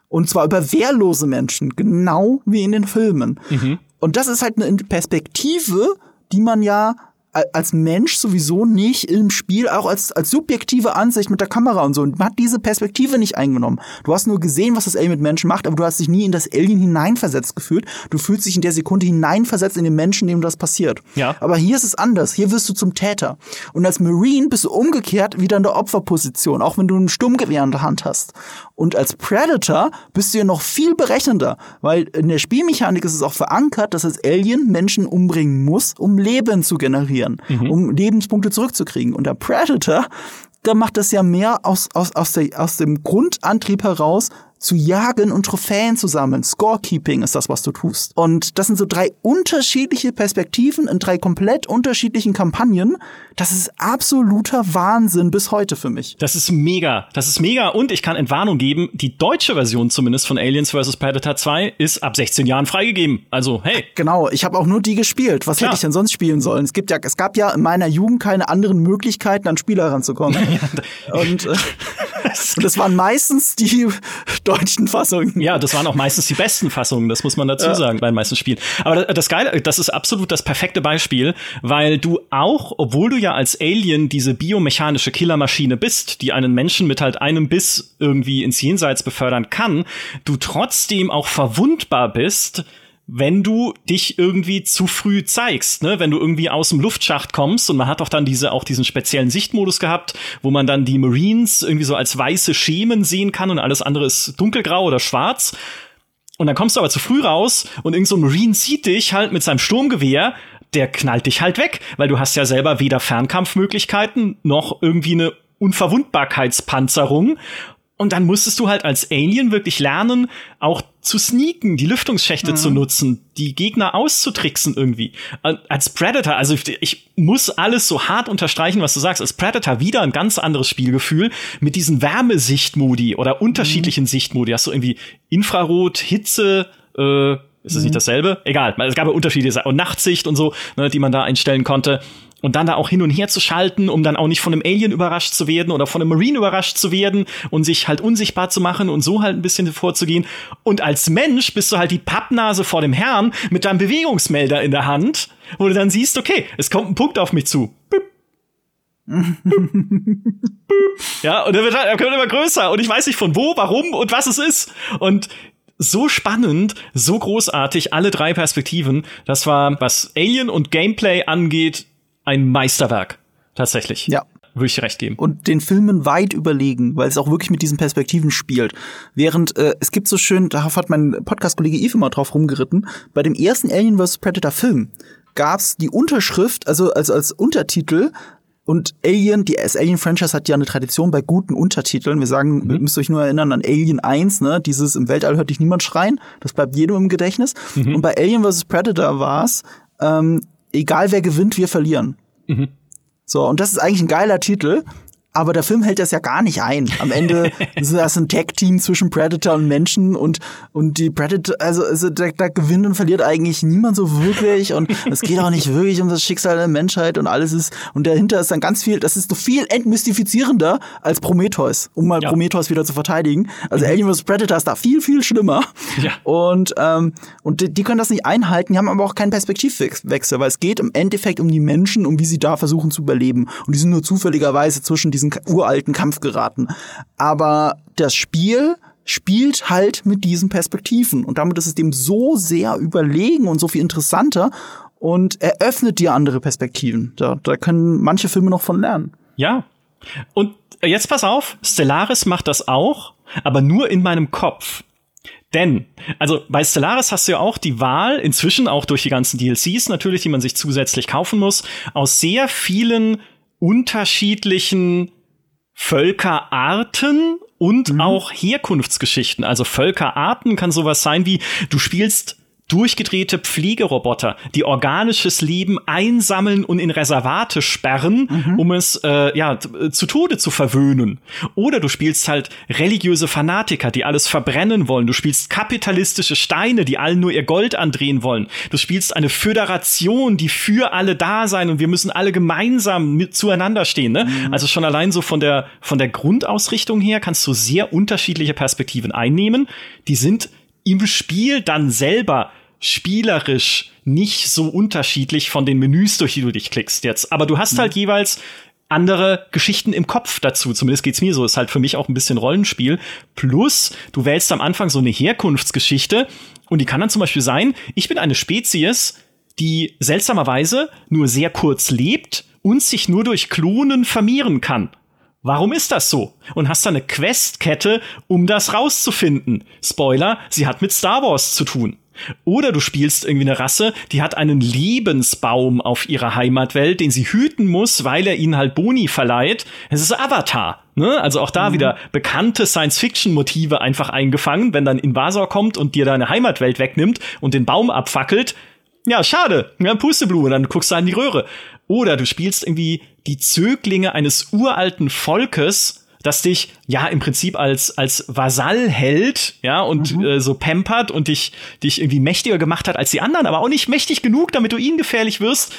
Und zwar über wehrlose Menschen, genau wie in den Filmen. Mhm. Und das ist halt eine Perspektive, die man ja als Mensch sowieso nicht im Spiel, auch als, als subjektive Ansicht mit der Kamera und so. Und man hat diese Perspektive nicht eingenommen. Du hast nur gesehen, was das Alien mit Menschen macht, aber du hast dich nie in das Alien hineinversetzt gefühlt. Du fühlst dich in der Sekunde hineinversetzt in den Menschen, dem das passiert. Ja. Aber hier ist es anders. Hier wirst du zum Täter. Und als Marine bist du umgekehrt wieder in der Opferposition, auch wenn du ein Sturmgewehr in der Hand hast. Und als Predator bist du ja noch viel berechnender, weil in der Spielmechanik ist es auch verankert, dass das Alien Menschen umbringen muss, um Leben zu generieren, mhm. um Lebenspunkte zurückzukriegen. Und der Predator, der macht das ja mehr aus, aus, aus, der, aus dem Grundantrieb heraus, zu jagen und Trophäen zu sammeln. Scorekeeping ist das, was du tust. Und das sind so drei unterschiedliche Perspektiven in drei komplett unterschiedlichen Kampagnen. Das ist absoluter Wahnsinn bis heute für mich. Das ist mega. Das ist mega. Und ich kann Entwarnung geben, die deutsche Version zumindest von Aliens vs. Predator 2 ist ab 16 Jahren freigegeben. Also, hey. Genau, ich habe auch nur die gespielt. Was Klar. hätte ich denn sonst spielen sollen? Es gibt ja, es gab ja in meiner Jugend keine anderen Möglichkeiten, an Spieler ranzukommen. [laughs] und, äh, [laughs] und das waren meistens die deutschen Fassungen. Ja, das waren auch meistens die besten Fassungen, das muss man dazu ja. sagen bei den meisten Spielen. Aber das Geile, das ist absolut das perfekte Beispiel, weil du auch, obwohl du ja als Alien diese biomechanische Killermaschine bist, die einen Menschen mit halt einem Biss irgendwie ins Jenseits befördern kann, du trotzdem auch verwundbar bist, wenn du dich irgendwie zu früh zeigst, ne? Wenn du irgendwie aus dem Luftschacht kommst und man hat auch dann diese auch diesen speziellen Sichtmodus gehabt, wo man dann die Marines irgendwie so als weiße Schemen sehen kann und alles andere ist dunkelgrau oder schwarz. Und dann kommst du aber zu früh raus und irgend so ein Marine sieht dich halt mit seinem Sturmgewehr, der knallt dich halt weg, weil du hast ja selber weder Fernkampfmöglichkeiten noch irgendwie eine Unverwundbarkeitspanzerung und dann musstest du halt als Alien wirklich lernen, auch zu sneaken, die Lüftungsschächte mhm. zu nutzen, die Gegner auszutricksen irgendwie. Als Predator, also ich muss alles so hart unterstreichen, was du sagst. Als Predator wieder ein ganz anderes Spielgefühl mit diesen Wärmesichtmodi oder unterschiedlichen mhm. Sichtmodi. Hast du irgendwie Infrarot, Hitze, äh, ist das nicht mhm. dasselbe? Egal, es gab ja unterschiedliche und Nachtsicht und so, ne, die man da einstellen konnte und dann da auch hin und her zu schalten, um dann auch nicht von einem Alien überrascht zu werden oder von einem Marine überrascht zu werden und sich halt unsichtbar zu machen und so halt ein bisschen vorzugehen. Und als Mensch bist du halt die Pappnase vor dem Herrn mit deinem Bewegungsmelder in der Hand, wo du dann siehst, okay, es kommt ein Punkt auf mich zu. ja, und er wird halt, er wird immer größer und ich weiß nicht von wo, warum und was es ist. Und so spannend, so großartig, alle drei Perspektiven. Das war, was Alien und Gameplay angeht, ein Meisterwerk. Tatsächlich. Ja. Würde ich recht geben. Und den Filmen weit überlegen, weil es auch wirklich mit diesen Perspektiven spielt. Während äh, es gibt so schön, darauf hat mein Podcast-Kollege Eve immer drauf rumgeritten, bei dem ersten Alien vs. Predator Film gab's die Unterschrift, also, also als Untertitel und Alien, die Alien Franchise hat ja eine Tradition bei guten Untertiteln. Wir sagen, mhm. ihr müsst euch nur erinnern an Alien 1, ne? Dieses im Weltall hört dich niemand schreien. Das bleibt jedem im Gedächtnis. Mhm. Und bei Alien vs. Predator war's ähm, egal wer gewinnt, wir verlieren. Mhm. So, und das ist eigentlich ein geiler Titel, aber der Film hält das ja gar nicht ein. Am Ende [laughs] ist das ein Tag-Team zwischen Predator und Menschen und, und die Predator, also, also da, da gewinnt und verliert eigentlich niemand so wirklich und es geht auch nicht wirklich um das Schicksal der Menschheit und alles ist, und dahinter ist dann ganz viel, das ist so viel entmystifizierender als Prometheus, um mal ja. Prometheus wieder zu verteidigen. Also mhm. Alien vs. Predator ist da viel, viel schlimmer. Ja. Und, ähm, und die, die können das nicht einhalten, die haben aber auch keinen Perspektivwechsel, weil es geht im Endeffekt um die Menschen, um wie sie da versuchen zu überleben. Und die sind nur zufälligerweise zwischen diesen diesen uralten Kampf geraten. Aber das Spiel spielt halt mit diesen Perspektiven und damit ist es dem so sehr überlegen und so viel interessanter und eröffnet dir andere Perspektiven. Da, da können manche Filme noch von lernen. Ja. Und jetzt pass auf, Stellaris macht das auch, aber nur in meinem Kopf. Denn, also bei Stellaris hast du ja auch die Wahl, inzwischen auch durch die ganzen DLCs natürlich, die man sich zusätzlich kaufen muss, aus sehr vielen unterschiedlichen Völkerarten und mhm. auch Herkunftsgeschichten. Also Völkerarten kann sowas sein wie, du spielst durchgedrehte Pflegeroboter, die organisches Leben einsammeln und in Reservate sperren, mhm. um es äh, ja zu Tode zu verwöhnen. Oder du spielst halt religiöse Fanatiker, die alles verbrennen wollen. Du spielst kapitalistische Steine, die allen nur ihr Gold andrehen wollen. Du spielst eine Föderation, die für alle da sein und wir müssen alle gemeinsam mit zueinander stehen. Ne? Mhm. Also schon allein so von der von der Grundausrichtung her kannst du sehr unterschiedliche Perspektiven einnehmen. Die sind im Spiel dann selber spielerisch nicht so unterschiedlich von den Menüs, durch die du dich klickst jetzt. Aber du hast mhm. halt jeweils andere Geschichten im Kopf dazu. Zumindest geht's mir so. Ist halt für mich auch ein bisschen Rollenspiel. Plus, du wählst am Anfang so eine Herkunftsgeschichte und die kann dann zum Beispiel sein, ich bin eine Spezies, die seltsamerweise nur sehr kurz lebt und sich nur durch Klonen vermehren kann. Warum ist das so? Und hast da eine Questkette, um das rauszufinden. Spoiler, sie hat mit Star Wars zu tun. Oder du spielst irgendwie eine Rasse, die hat einen Lebensbaum auf ihrer Heimatwelt, den sie hüten muss, weil er ihnen halt Boni verleiht. Es ist Avatar. Ne? Also auch da mhm. wieder bekannte Science-Fiction-Motive einfach eingefangen, wenn dann Invasor kommt und dir deine Heimatwelt wegnimmt und den Baum abfackelt. Ja, schade. Ja, Pusteblume, dann guckst du an die Röhre. Oder du spielst irgendwie die Zöglinge eines uralten Volkes, das dich ja im Prinzip als als Vasall hält, ja und mhm. äh, so pampert und dich dich irgendwie mächtiger gemacht hat als die anderen, aber auch nicht mächtig genug, damit du ihnen gefährlich wirst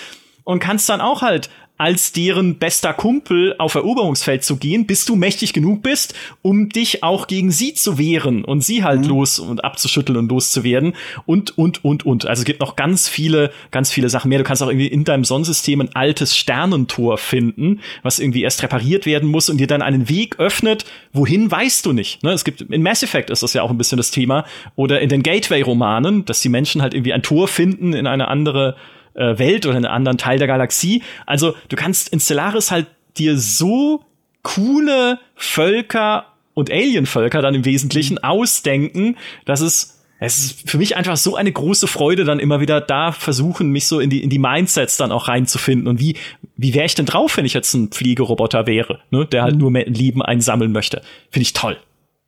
und kannst dann auch halt als deren bester Kumpel auf Eroberungsfeld zu gehen, bis du mächtig genug bist, um dich auch gegen sie zu wehren und sie halt mhm. los und abzuschütteln und loszuwerden und, und, und, und. Also es gibt noch ganz viele, ganz viele Sachen mehr. Du kannst auch irgendwie in deinem Sonnensystem ein altes Sternentor finden, was irgendwie erst repariert werden muss und dir dann einen Weg öffnet. Wohin weißt du nicht. Ne? Es gibt, in Mass Effect ist das ja auch ein bisschen das Thema. Oder in den Gateway-Romanen, dass die Menschen halt irgendwie ein Tor finden in eine andere äh, Welt oder in einem anderen Teil der Galaxie. Also du kannst in Stellaris halt dir so coole Völker und Alienvölker dann im Wesentlichen mhm. ausdenken, dass es es ist für mich einfach so eine große Freude, dann immer wieder da versuchen, mich so in die, in die Mindsets dann auch reinzufinden. Und wie, wie wäre ich denn drauf, wenn ich jetzt ein Fliegeroboter wäre, ne, der halt mhm. nur Lieben einsammeln möchte? Finde ich toll.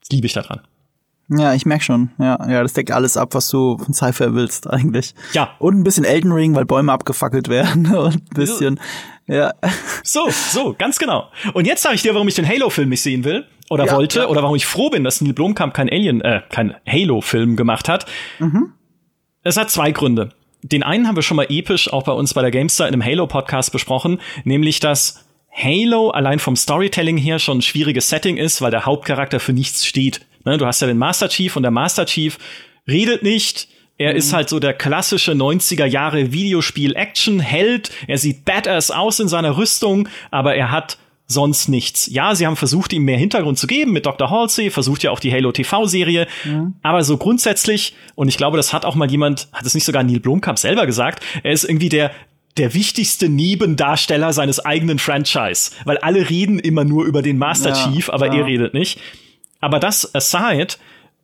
Das liebe ich daran. Ja, ich merk schon. Ja, ja, das deckt alles ab, was du von Cypher willst eigentlich. Ja. Und ein bisschen Elden Ring, weil Bäume abgefackelt werden [laughs] und ein bisschen. Ja. So, so, ganz genau. Und jetzt sage ich dir, warum ich den Halo-Film nicht sehen will oder ja, wollte ja. oder warum ich froh bin, dass Neil Blomkamp kein Alien, äh, kein Halo-Film gemacht hat. Mhm. Es hat zwei Gründe. Den einen haben wir schon mal episch auch bei uns bei der Gamestar in einem Halo-Podcast besprochen, nämlich dass Halo allein vom Storytelling her schon ein schwieriges Setting ist, weil der Hauptcharakter für nichts steht. Ne, du hast ja den Master Chief und der Master Chief redet nicht. Er mhm. ist halt so der klassische 90er Jahre Videospiel-Action-Held. Er sieht badass aus in seiner Rüstung, aber er hat sonst nichts. Ja, sie haben versucht, ihm mehr Hintergrund zu geben mit Dr. Halsey, versucht ja auch die Halo TV-Serie. Mhm. Aber so grundsätzlich, und ich glaube, das hat auch mal jemand, hat es nicht sogar Neil Blomkamp selber gesagt, er ist irgendwie der, der wichtigste Nebendarsteller seines eigenen Franchise. Weil alle reden immer nur über den Master ja, Chief, aber klar. er redet nicht. Aber das aside,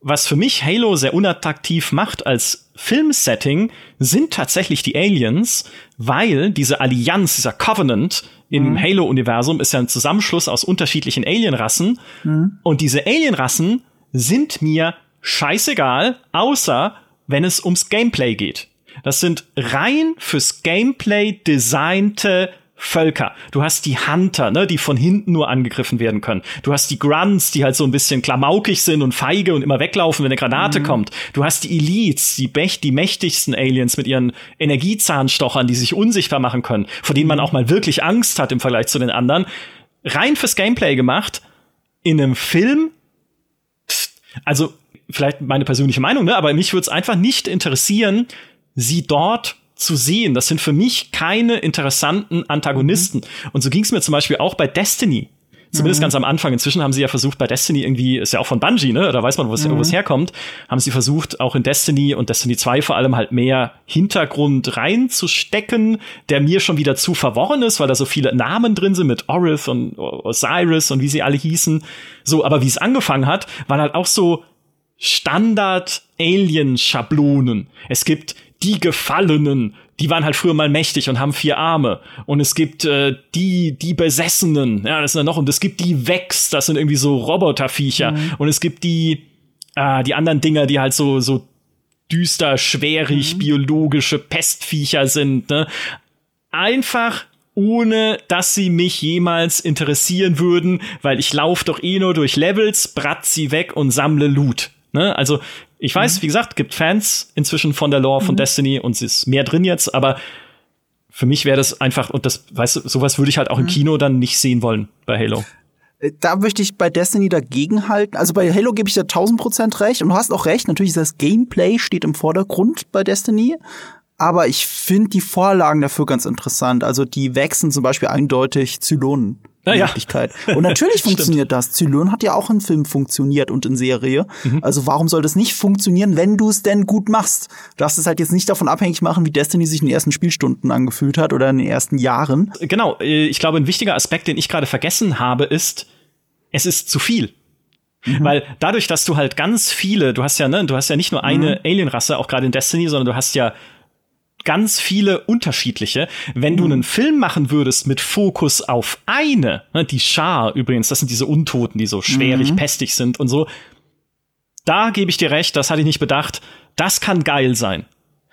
was für mich Halo sehr unattraktiv macht als Filmsetting, sind tatsächlich die Aliens, weil diese Allianz, dieser Covenant im mhm. Halo-Universum ist ja ein Zusammenschluss aus unterschiedlichen Alienrassen. Mhm. Und diese Alienrassen sind mir scheißegal, außer wenn es ums Gameplay geht. Das sind rein fürs Gameplay designte Völker. Du hast die Hunter, ne, die von hinten nur angegriffen werden können. Du hast die Grunts, die halt so ein bisschen klamaukig sind und feige und immer weglaufen, wenn eine Granate mhm. kommt. Du hast die Elites, die, die mächtigsten Aliens mit ihren Energiezahnstochern, die sich unsichtbar machen können, vor denen man auch mal wirklich Angst hat im Vergleich zu den anderen. Rein fürs Gameplay gemacht. In einem Film, also vielleicht meine persönliche Meinung, ne, aber mich würde es einfach nicht interessieren, sie dort zu sehen. Das sind für mich keine interessanten Antagonisten. Mhm. Und so ging es mir zum Beispiel auch bei Destiny. Zumindest mhm. ganz am Anfang. Inzwischen haben sie ja versucht, bei Destiny irgendwie, ist ja auch von Bungie, ne? Da weiß man, wo es mhm. herkommt. Haben sie versucht, auch in Destiny und Destiny 2 vor allem halt mehr Hintergrund reinzustecken, der mir schon wieder zu verworren ist, weil da so viele Namen drin sind mit Orith und Osiris und wie sie alle hießen. So, aber wie es angefangen hat, waren halt auch so Standard-Alien-Schablonen. Es gibt die Gefallenen, die waren halt früher mal mächtig und haben vier Arme. Und es gibt äh, die, die Besessenen, ja, das sind ja noch, und es gibt die Vex, das sind irgendwie so Roboterviecher. Mhm. Und es gibt die, äh, die anderen Dinger, die halt so, so düster, schwerig, mhm. biologische Pestviecher sind, ne? Einfach ohne dass sie mich jemals interessieren würden, weil ich laufe doch eh nur durch Levels, bratz sie weg und sammle Loot. Ne? Also ich weiß, mhm. wie gesagt, gibt Fans inzwischen von der Lore von mhm. Destiny und es ist mehr drin jetzt, aber für mich wäre das einfach, und das, weißt du, sowas würde ich halt auch im mhm. Kino dann nicht sehen wollen bei Halo. Äh, da möchte ich bei Destiny dagegen halten. Also bei Halo gebe ich dir 1000% recht und du hast auch recht. Natürlich ist das Gameplay steht im Vordergrund bei Destiny. Aber ich finde die Vorlagen dafür ganz interessant. Also die wechseln zum Beispiel eindeutig Zylonen. Ah, ja. Möglichkeit. Und natürlich [laughs] funktioniert das. Zylon hat ja auch in Film funktioniert und in Serie. Mhm. Also warum soll das nicht funktionieren, wenn du es denn gut machst? Du darfst es halt jetzt nicht davon abhängig machen, wie Destiny sich in den ersten Spielstunden angefühlt hat oder in den ersten Jahren. Genau. Äh, ich glaube, ein wichtiger Aspekt, den ich gerade vergessen habe, ist, es ist zu viel. Mhm. Weil dadurch, dass du halt ganz viele, du hast ja, ne, du hast ja nicht nur eine mhm. Alienrasse, auch gerade in Destiny, sondern du hast ja ganz viele unterschiedliche. Wenn mhm. du einen Film machen würdest mit Fokus auf eine, ne, die Schar übrigens, das sind diese Untoten, die so schwerig, mhm. pestig sind und so, da gebe ich dir recht, das hatte ich nicht bedacht, das kann geil sein.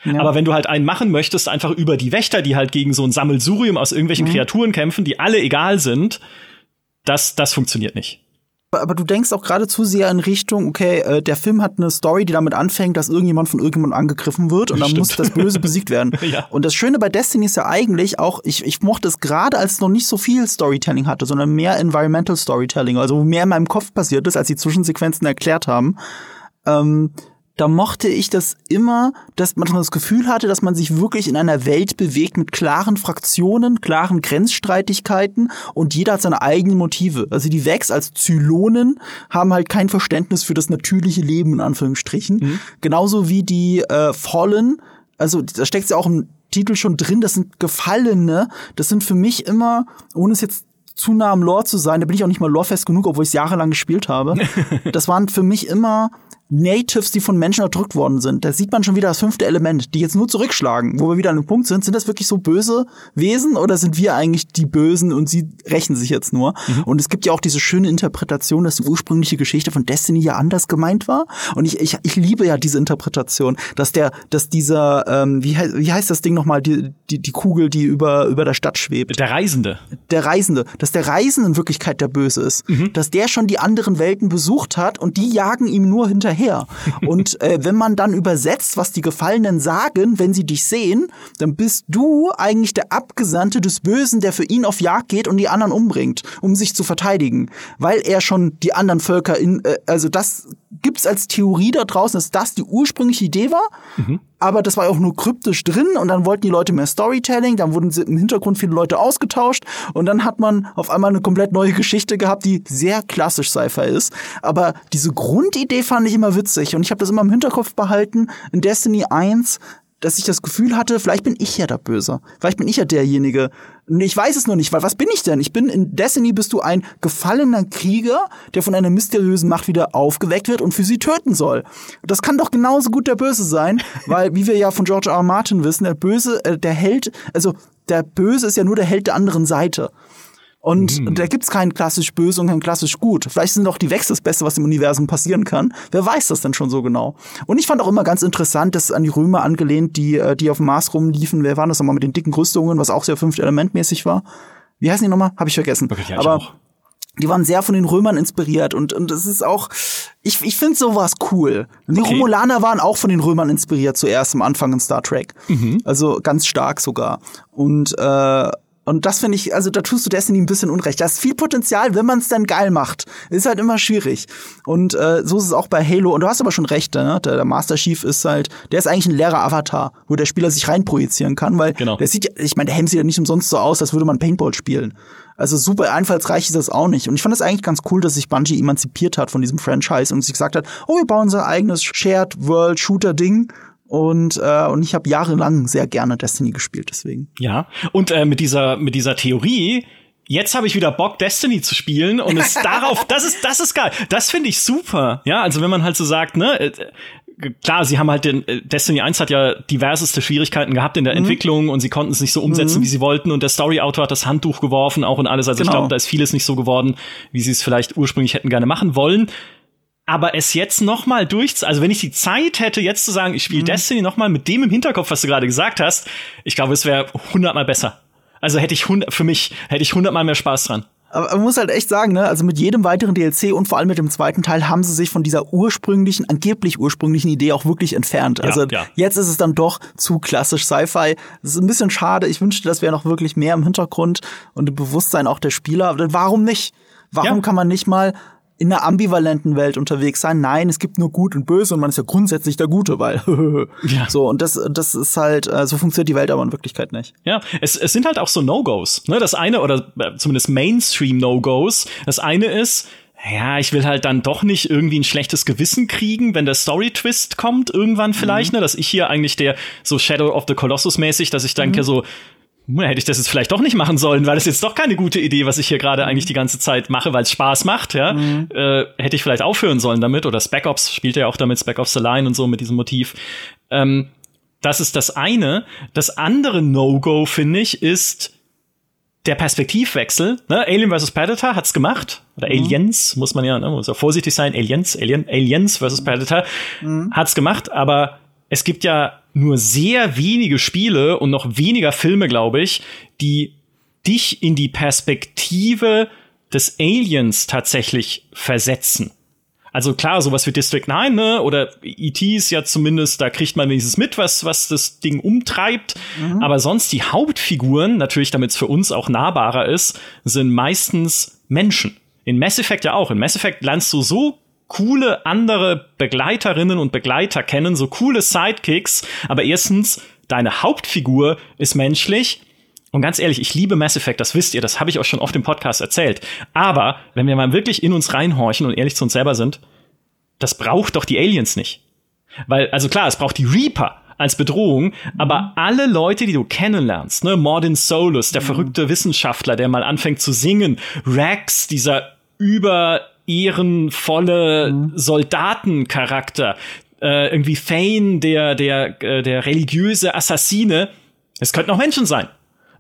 Ja. Aber wenn du halt einen machen möchtest, einfach über die Wächter, die halt gegen so ein Sammelsurium aus irgendwelchen mhm. Kreaturen kämpfen, die alle egal sind, das, das funktioniert nicht aber du denkst auch gerade zu sehr in Richtung, okay, äh, der Film hat eine Story, die damit anfängt, dass irgendjemand von irgendjemandem angegriffen wird und dann muss das Böse besiegt werden. [laughs] ja. Und das Schöne bei Destiny ist ja eigentlich auch, ich, ich mochte es gerade, als es noch nicht so viel Storytelling hatte, sondern mehr Environmental Storytelling, also mehr in meinem Kopf passiert ist, als die Zwischensequenzen erklärt haben. Ähm, da mochte ich das immer, dass man das Gefühl hatte, dass man sich wirklich in einer Welt bewegt mit klaren Fraktionen, klaren Grenzstreitigkeiten und jeder hat seine eigenen Motive. Also die Vex als Zylonen haben halt kein Verständnis für das natürliche Leben in Anführungsstrichen. Mhm. Genauso wie die äh, Fallen, also da steckt ja auch im Titel schon drin, das sind Gefallene, das sind für mich immer, ohne es jetzt zu nah am Lore zu sein, da bin ich auch nicht mal lorefest genug, obwohl ich es jahrelang gespielt habe. [laughs] das waren für mich immer Natives, die von Menschen erdrückt worden sind. Da sieht man schon wieder das fünfte Element, die jetzt nur zurückschlagen, wo wir wieder an einem Punkt sind. Sind das wirklich so böse Wesen oder sind wir eigentlich die Bösen und sie rächen sich jetzt nur? Mhm. Und es gibt ja auch diese schöne Interpretation, dass die ursprüngliche Geschichte von Destiny ja anders gemeint war. Und ich, ich, ich liebe ja diese Interpretation, dass der, dass dieser, ähm, wie, wie heißt das Ding nochmal, die, die, die Kugel, die über, über der Stadt schwebt. Der Reisende. Der Reisende. Dass der Reisende in Wirklichkeit der Böse ist. Mhm. Dass der schon die anderen Welten besucht hat und die jagen ihm nur hinterher her. Und äh, wenn man dann übersetzt, was die Gefallenen sagen, wenn sie dich sehen, dann bist du eigentlich der Abgesandte des Bösen, der für ihn auf Jagd geht und die anderen umbringt, um sich zu verteidigen, weil er schon die anderen Völker in, äh, also das gibt's als Theorie da draußen, dass das die ursprüngliche Idee war. Mhm aber das war auch nur kryptisch drin und dann wollten die Leute mehr Storytelling, dann wurden im Hintergrund viele Leute ausgetauscht und dann hat man auf einmal eine komplett neue [laughs] Geschichte gehabt, die sehr klassisch Sci-Fi ist. Aber diese Grundidee fand ich immer witzig und ich habe das immer im Hinterkopf behalten. In Destiny 1 dass ich das Gefühl hatte, vielleicht bin ich ja der Böse. Vielleicht bin ich ja derjenige. Ich weiß es noch nicht, weil was bin ich denn? Ich bin in Destiny bist du ein gefallener Krieger, der von einer mysteriösen Macht wieder aufgeweckt wird und für sie töten soll. Das kann doch genauso gut der Böse sein, [laughs] weil wie wir ja von George R. R. Martin wissen, der Böse, äh, der Held, also der Böse ist ja nur der Held der anderen Seite. Und mhm. da gibt's kein klassisch böse und kein klassisch gut. Vielleicht sind auch die Wechsel das Beste, was im Universum passieren kann. Wer weiß das denn schon so genau? Und ich fand auch immer ganz interessant, dass an die Römer angelehnt, die, äh, die auf dem Mars rumliefen. Wer waren das nochmal mit den dicken Rüstungen, was auch sehr fünfte Elementmäßig war? Wie heißen die nochmal? Habe ich vergessen. Okay, ja, Aber auch. die waren sehr von den Römern inspiriert und und es ist auch ich ich finde sowas cool. Die okay. Romulaner waren auch von den Römern inspiriert zuerst am Anfang in Star Trek. Mhm. Also ganz stark sogar. Und äh, und das finde ich, also da tust du Destiny ein bisschen Unrecht. Da ist viel Potenzial, wenn man es dann geil macht. Ist halt immer schwierig. Und äh, so ist es auch bei Halo. Und du hast aber schon recht, ne? der, der Master Chief ist halt, der ist eigentlich ein leerer Avatar, wo der Spieler sich reinprojizieren kann, weil genau. der sieht ja, ich meine, der Helm sieht ja nicht umsonst so aus, als würde man Paintball spielen. Also super einfallsreich ist das auch nicht. Und ich fand es eigentlich ganz cool, dass sich Bungie emanzipiert hat von diesem Franchise und sich gesagt hat, oh, wir bauen unser eigenes Shared World Shooter Ding und, äh, und ich habe jahrelang sehr gerne Destiny gespielt, deswegen. Ja, und äh, mit dieser mit dieser Theorie jetzt habe ich wieder Bock, Destiny zu spielen und es [laughs] darauf, das ist, das ist geil. Das finde ich super. Ja, also wenn man halt so sagt, ne, äh, klar, sie haben halt den, äh, Destiny 1 hat ja diverseste Schwierigkeiten gehabt in der mhm. Entwicklung und sie konnten es nicht so umsetzen, mhm. wie sie wollten und der Story-Autor hat das Handtuch geworfen, auch und alles. Also genau. ich glaube, da ist vieles nicht so geworden, wie sie es vielleicht ursprünglich hätten gerne machen wollen. Aber es jetzt noch mal durch, also wenn ich die Zeit hätte, jetzt zu sagen, ich spiele mhm. Destiny noch mal mit dem im Hinterkopf, was du gerade gesagt hast, ich glaube, es wäre hundertmal besser. Also hätte ich hundert, für mich hätte ich hundertmal mehr Spaß dran. Aber man muss halt echt sagen, ne, also mit jedem weiteren DLC und vor allem mit dem zweiten Teil haben sie sich von dieser ursprünglichen, angeblich ursprünglichen Idee auch wirklich entfernt. Ja, also ja. jetzt ist es dann doch zu klassisch Sci-Fi. Das ist ein bisschen schade. Ich wünschte, das wäre noch wirklich mehr im Hintergrund und im Bewusstsein auch der Spieler. Warum nicht? Warum ja. kann man nicht mal in einer ambivalenten Welt unterwegs sein. Nein, es gibt nur Gut und Böse und man ist ja grundsätzlich der Gute, weil [laughs] ja. so und das das ist halt äh, so funktioniert die Welt aber in Wirklichkeit nicht. Ja, es, es sind halt auch so No-Gos. Ne? Das eine oder äh, zumindest Mainstream No-Gos. Das eine ist ja, ich will halt dann doch nicht irgendwie ein schlechtes Gewissen kriegen, wenn der Story-Twist kommt, irgendwann vielleicht, mhm. ne, dass ich hier eigentlich der so Shadow of the Colossus mäßig, dass ich denke mhm. so, hätte ich das jetzt vielleicht doch nicht machen sollen, weil das jetzt doch keine gute Idee, was ich hier gerade eigentlich die ganze Zeit mache, weil es Spaß macht, ja. Mhm. Äh, hätte ich vielleicht aufhören sollen damit, oder Spec Ops spielt ja auch damit, Spec Ops The Line und so mit diesem Motiv. Ähm, das ist das eine. Das andere No-Go, finde ich, ist der Perspektivwechsel. Ne? Alien vs. Predator hat's gemacht. Oder mhm. Aliens, muss man ja, ne? muss ja vorsichtig sein. Aliens, Alien, Aliens vs. Predator mhm. hat's gemacht, aber es gibt ja nur sehr wenige Spiele und noch weniger Filme, glaube ich, die dich in die Perspektive des Aliens tatsächlich versetzen. Also klar, sowas wie District 9, ne, oder E.T. ist ja zumindest, da kriegt man wenigstens mit, was, was das Ding umtreibt. Mhm. Aber sonst die Hauptfiguren, natürlich, damit es für uns auch nahbarer ist, sind meistens Menschen. In Mass Effect ja auch. In Mass Effect lernst du so coole andere Begleiterinnen und Begleiter kennen, so coole Sidekicks. Aber erstens, deine Hauptfigur ist menschlich. Und ganz ehrlich, ich liebe Mass Effect, das wisst ihr, das habe ich euch schon oft im Podcast erzählt. Aber wenn wir mal wirklich in uns reinhorchen und ehrlich zu uns selber sind, das braucht doch die Aliens nicht. Weil, also klar, es braucht die Reaper als Bedrohung, aber alle Leute, die du kennenlernst, ne, Mordin Solus, der mhm. verrückte Wissenschaftler, der mal anfängt zu singen, Rex, dieser über ehrenvolle mhm. Soldatencharakter. Äh, irgendwie Thane, der, der, äh, der religiöse Assassine. Es könnten auch Menschen sein.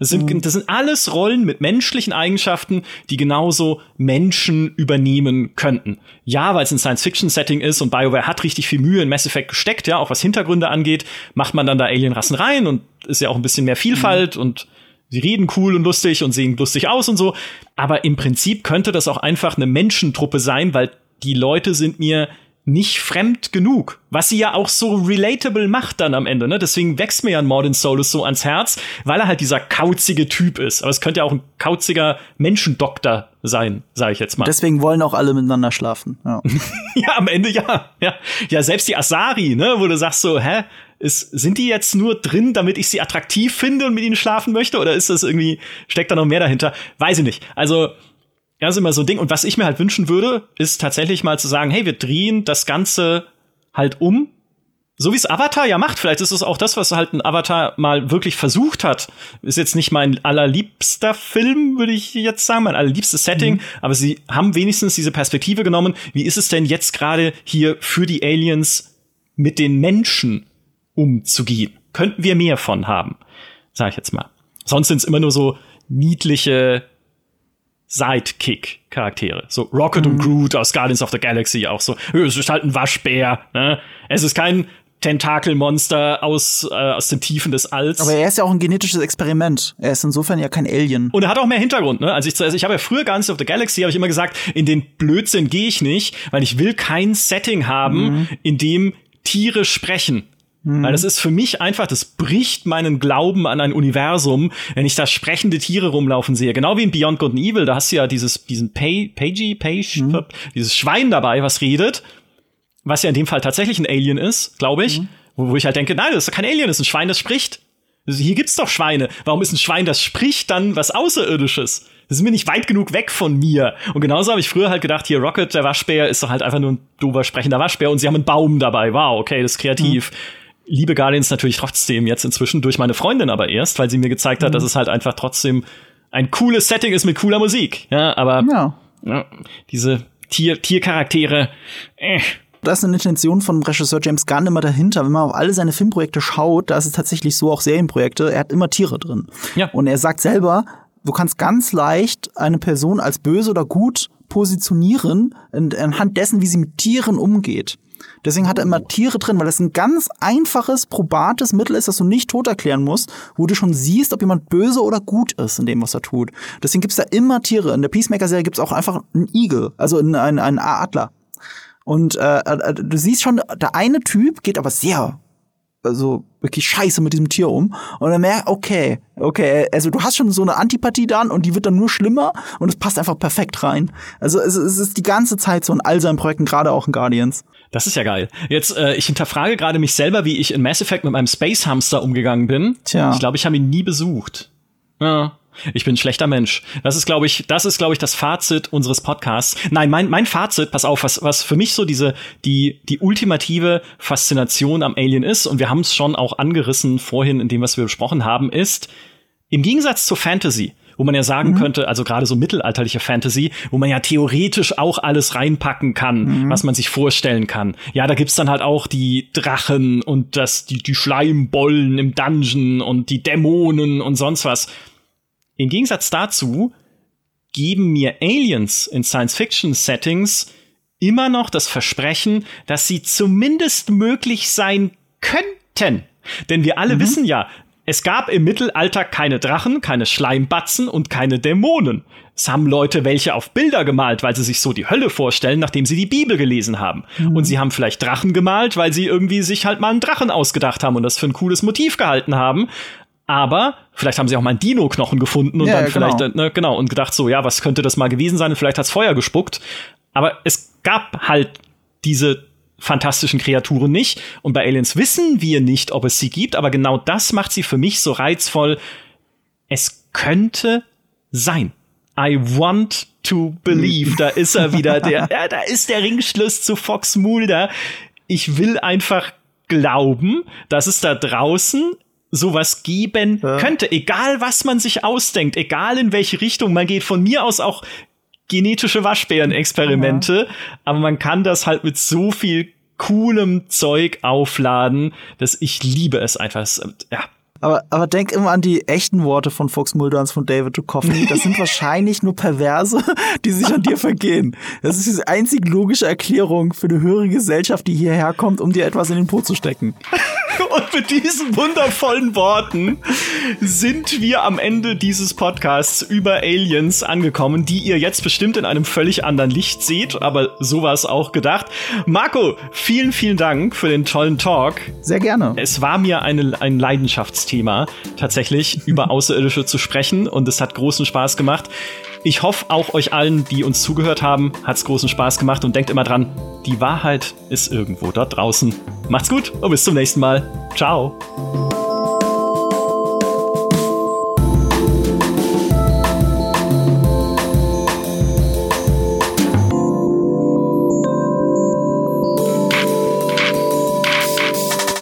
Das sind, mhm. das sind alles Rollen mit menschlichen Eigenschaften, die genauso Menschen übernehmen könnten. Ja, weil es ein Science-Fiction-Setting ist und BioWare hat richtig viel Mühe in Mass Effect gesteckt, ja, auch was Hintergründe angeht, macht man dann da Alienrassen rein und ist ja auch ein bisschen mehr Vielfalt mhm. und sie reden cool und lustig und sehen lustig aus und so. Aber im Prinzip könnte das auch einfach eine Menschentruppe sein, weil die Leute sind mir nicht fremd genug. Was sie ja auch so relatable macht dann am Ende, ne? Deswegen wächst mir ja ein Mordin Solus so ans Herz, weil er halt dieser kauzige Typ ist. Aber es könnte ja auch ein kauziger Menschendoktor sein, sage ich jetzt mal. Deswegen wollen auch alle miteinander schlafen. Ja, [laughs] ja am Ende ja. ja. Ja, selbst die Asari, ne, wo du sagst so, hä, ist, sind die jetzt nur drin, damit ich sie attraktiv finde und mit ihnen schlafen möchte? Oder ist das irgendwie, steckt da noch mehr dahinter? Weiß ich nicht. Also, das ist immer so ein Ding. Und was ich mir halt wünschen würde, ist tatsächlich mal zu sagen, hey, wir drehen das Ganze halt um. So wie es Avatar ja macht. Vielleicht ist es auch das, was halt ein Avatar mal wirklich versucht hat. Ist jetzt nicht mein allerliebster Film, würde ich jetzt sagen, mein allerliebstes Setting. Mhm. Aber sie haben wenigstens diese Perspektive genommen. Wie ist es denn jetzt gerade hier für die Aliens mit den Menschen umzugehen? Könnten wir mehr von haben? Sag ich jetzt mal. Sonst sind es immer nur so niedliche Sidekick-Charaktere. So Rocket mhm. und Groot aus Guardians of the Galaxy auch so. Es ist halt ein Waschbär. Ne? Es ist kein Tentakelmonster aus, äh, aus den Tiefen des Alls. Aber er ist ja auch ein genetisches Experiment. Er ist insofern ja kein Alien. Und er hat auch mehr Hintergrund, ne? Also ich, also ich habe ja früher Guardians of the Galaxy, habe ich immer gesagt, in den Blödsinn gehe ich nicht, weil ich will kein Setting haben, mhm. in dem Tiere sprechen. Mhm. Weil das ist für mich einfach, das bricht meinen Glauben an ein Universum, wenn ich da sprechende Tiere rumlaufen sehe. Genau wie in Beyond Good and Evil, da hast du ja dieses, diesen Pay, Pagey, Page, mhm. dieses Schwein dabei, was redet, was ja in dem Fall tatsächlich ein Alien ist, glaube ich. Mhm. Wo, wo ich halt denke, nein, das ist kein Alien, das ist ein Schwein, das spricht. Hier gibt's doch Schweine. Warum ist ein Schwein, das spricht, dann was Außerirdisches? Das ist mir nicht weit genug weg von mir. Und genauso habe ich früher halt gedacht, hier Rocket, der Waschbär, ist doch halt einfach nur ein dober sprechender Waschbär und sie haben einen Baum dabei. Wow, okay, das ist kreativ. Mhm liebe Guardians natürlich trotzdem jetzt inzwischen durch meine Freundin aber erst, weil sie mir gezeigt hat, mhm. dass es halt einfach trotzdem ein cooles Setting ist mit cooler Musik. Ja, aber ja. Ja, diese Tier Tiercharaktere. Äh. Da ist eine Intention von Regisseur James Gunn immer dahinter. Wenn man auf alle seine Filmprojekte schaut, da ist es tatsächlich so auch Serienprojekte. Er hat immer Tiere drin. Ja. Und er sagt selber, du kannst ganz leicht eine Person als böse oder gut positionieren anhand dessen, wie sie mit Tieren umgeht. Deswegen hat er immer Tiere drin, weil das ein ganz einfaches, probates Mittel ist, das du nicht tot erklären musst, wo du schon siehst, ob jemand böse oder gut ist in dem, was er tut. Deswegen gibt's da immer Tiere. In der Peacemaker-Serie gibt's auch einfach einen Igel, also einen, einen Adler. Und äh, äh, du siehst schon, der eine Typ geht aber sehr also wirklich scheiße mit diesem Tier um. Und dann merkt, okay, okay, also du hast schon so eine Antipathie dann und die wird dann nur schlimmer und es passt einfach perfekt rein. Also es, es ist die ganze Zeit so in all seinen Projekten, gerade auch in Guardians. Das ist ja geil. Jetzt, äh, ich hinterfrage gerade mich selber, wie ich in Mass Effect mit meinem Space Hamster umgegangen bin. Tja. Ich glaube, ich habe ihn nie besucht. Ja. Ich bin ein schlechter Mensch. Das ist, glaube ich, das ist, glaube ich, das Fazit unseres Podcasts. Nein, mein, mein Fazit, pass auf, was, was für mich so diese, die, die ultimative Faszination am Alien ist, und wir haben es schon auch angerissen vorhin in dem, was wir besprochen haben, ist, im Gegensatz zur Fantasy, wo man ja sagen mhm. könnte, also gerade so mittelalterliche Fantasy, wo man ja theoretisch auch alles reinpacken kann, mhm. was man sich vorstellen kann. Ja, da gibt's dann halt auch die Drachen und das, die, die Schleimbollen im Dungeon und die Dämonen und sonst was. Im Gegensatz dazu geben mir Aliens in Science-Fiction-Settings immer noch das Versprechen, dass sie zumindest möglich sein könnten. Denn wir alle mhm. wissen ja, es gab im Mittelalter keine Drachen, keine Schleimbatzen und keine Dämonen. Es haben Leute welche auf Bilder gemalt, weil sie sich so die Hölle vorstellen, nachdem sie die Bibel gelesen haben. Mhm. Und sie haben vielleicht Drachen gemalt, weil sie irgendwie sich halt mal einen Drachen ausgedacht haben und das für ein cooles Motiv gehalten haben. Aber vielleicht haben sie auch mal einen Dino-Knochen gefunden und ja, dann vielleicht, genau. Ne, genau, und gedacht so, ja, was könnte das mal gewesen sein? Und vielleicht hat's Feuer gespuckt. Aber es gab halt diese fantastischen Kreaturen nicht. Und bei Aliens wissen wir nicht, ob es sie gibt, aber genau das macht sie für mich so reizvoll. Es könnte sein. I want to believe. Da ist er wieder, der, [laughs] ja, da ist der Ringschluss zu Fox Mulder. Ich will einfach glauben, dass es da draußen sowas geben ja. könnte, egal was man sich ausdenkt, egal in welche Richtung man geht, von mir aus auch genetische Waschbären-Experimente, ja. aber man kann das halt mit so viel coolem Zeug aufladen, dass ich liebe es einfach. Ja, aber, aber denk immer an die echten Worte von Fox Mulder und von David Duchovny. Das sind [laughs] wahrscheinlich nur Perverse, die sich an dir vergehen. Das ist die einzig logische Erklärung für eine höhere Gesellschaft, die hierher kommt, um dir etwas in den Po zu stecken. [laughs] Und mit diesen wundervollen Worten sind wir am Ende dieses Podcasts über Aliens angekommen, die ihr jetzt bestimmt in einem völlig anderen Licht seht, aber so war es auch gedacht. Marco, vielen, vielen Dank für den tollen Talk. Sehr gerne. Es war mir eine, ein Leidenschaftsthema, tatsächlich über Außerirdische zu sprechen und es hat großen Spaß gemacht. Ich hoffe, auch euch allen, die uns zugehört haben, hat es großen Spaß gemacht und denkt immer dran, die Wahrheit ist irgendwo dort draußen. Macht's gut und bis zum nächsten Mal. Ciao.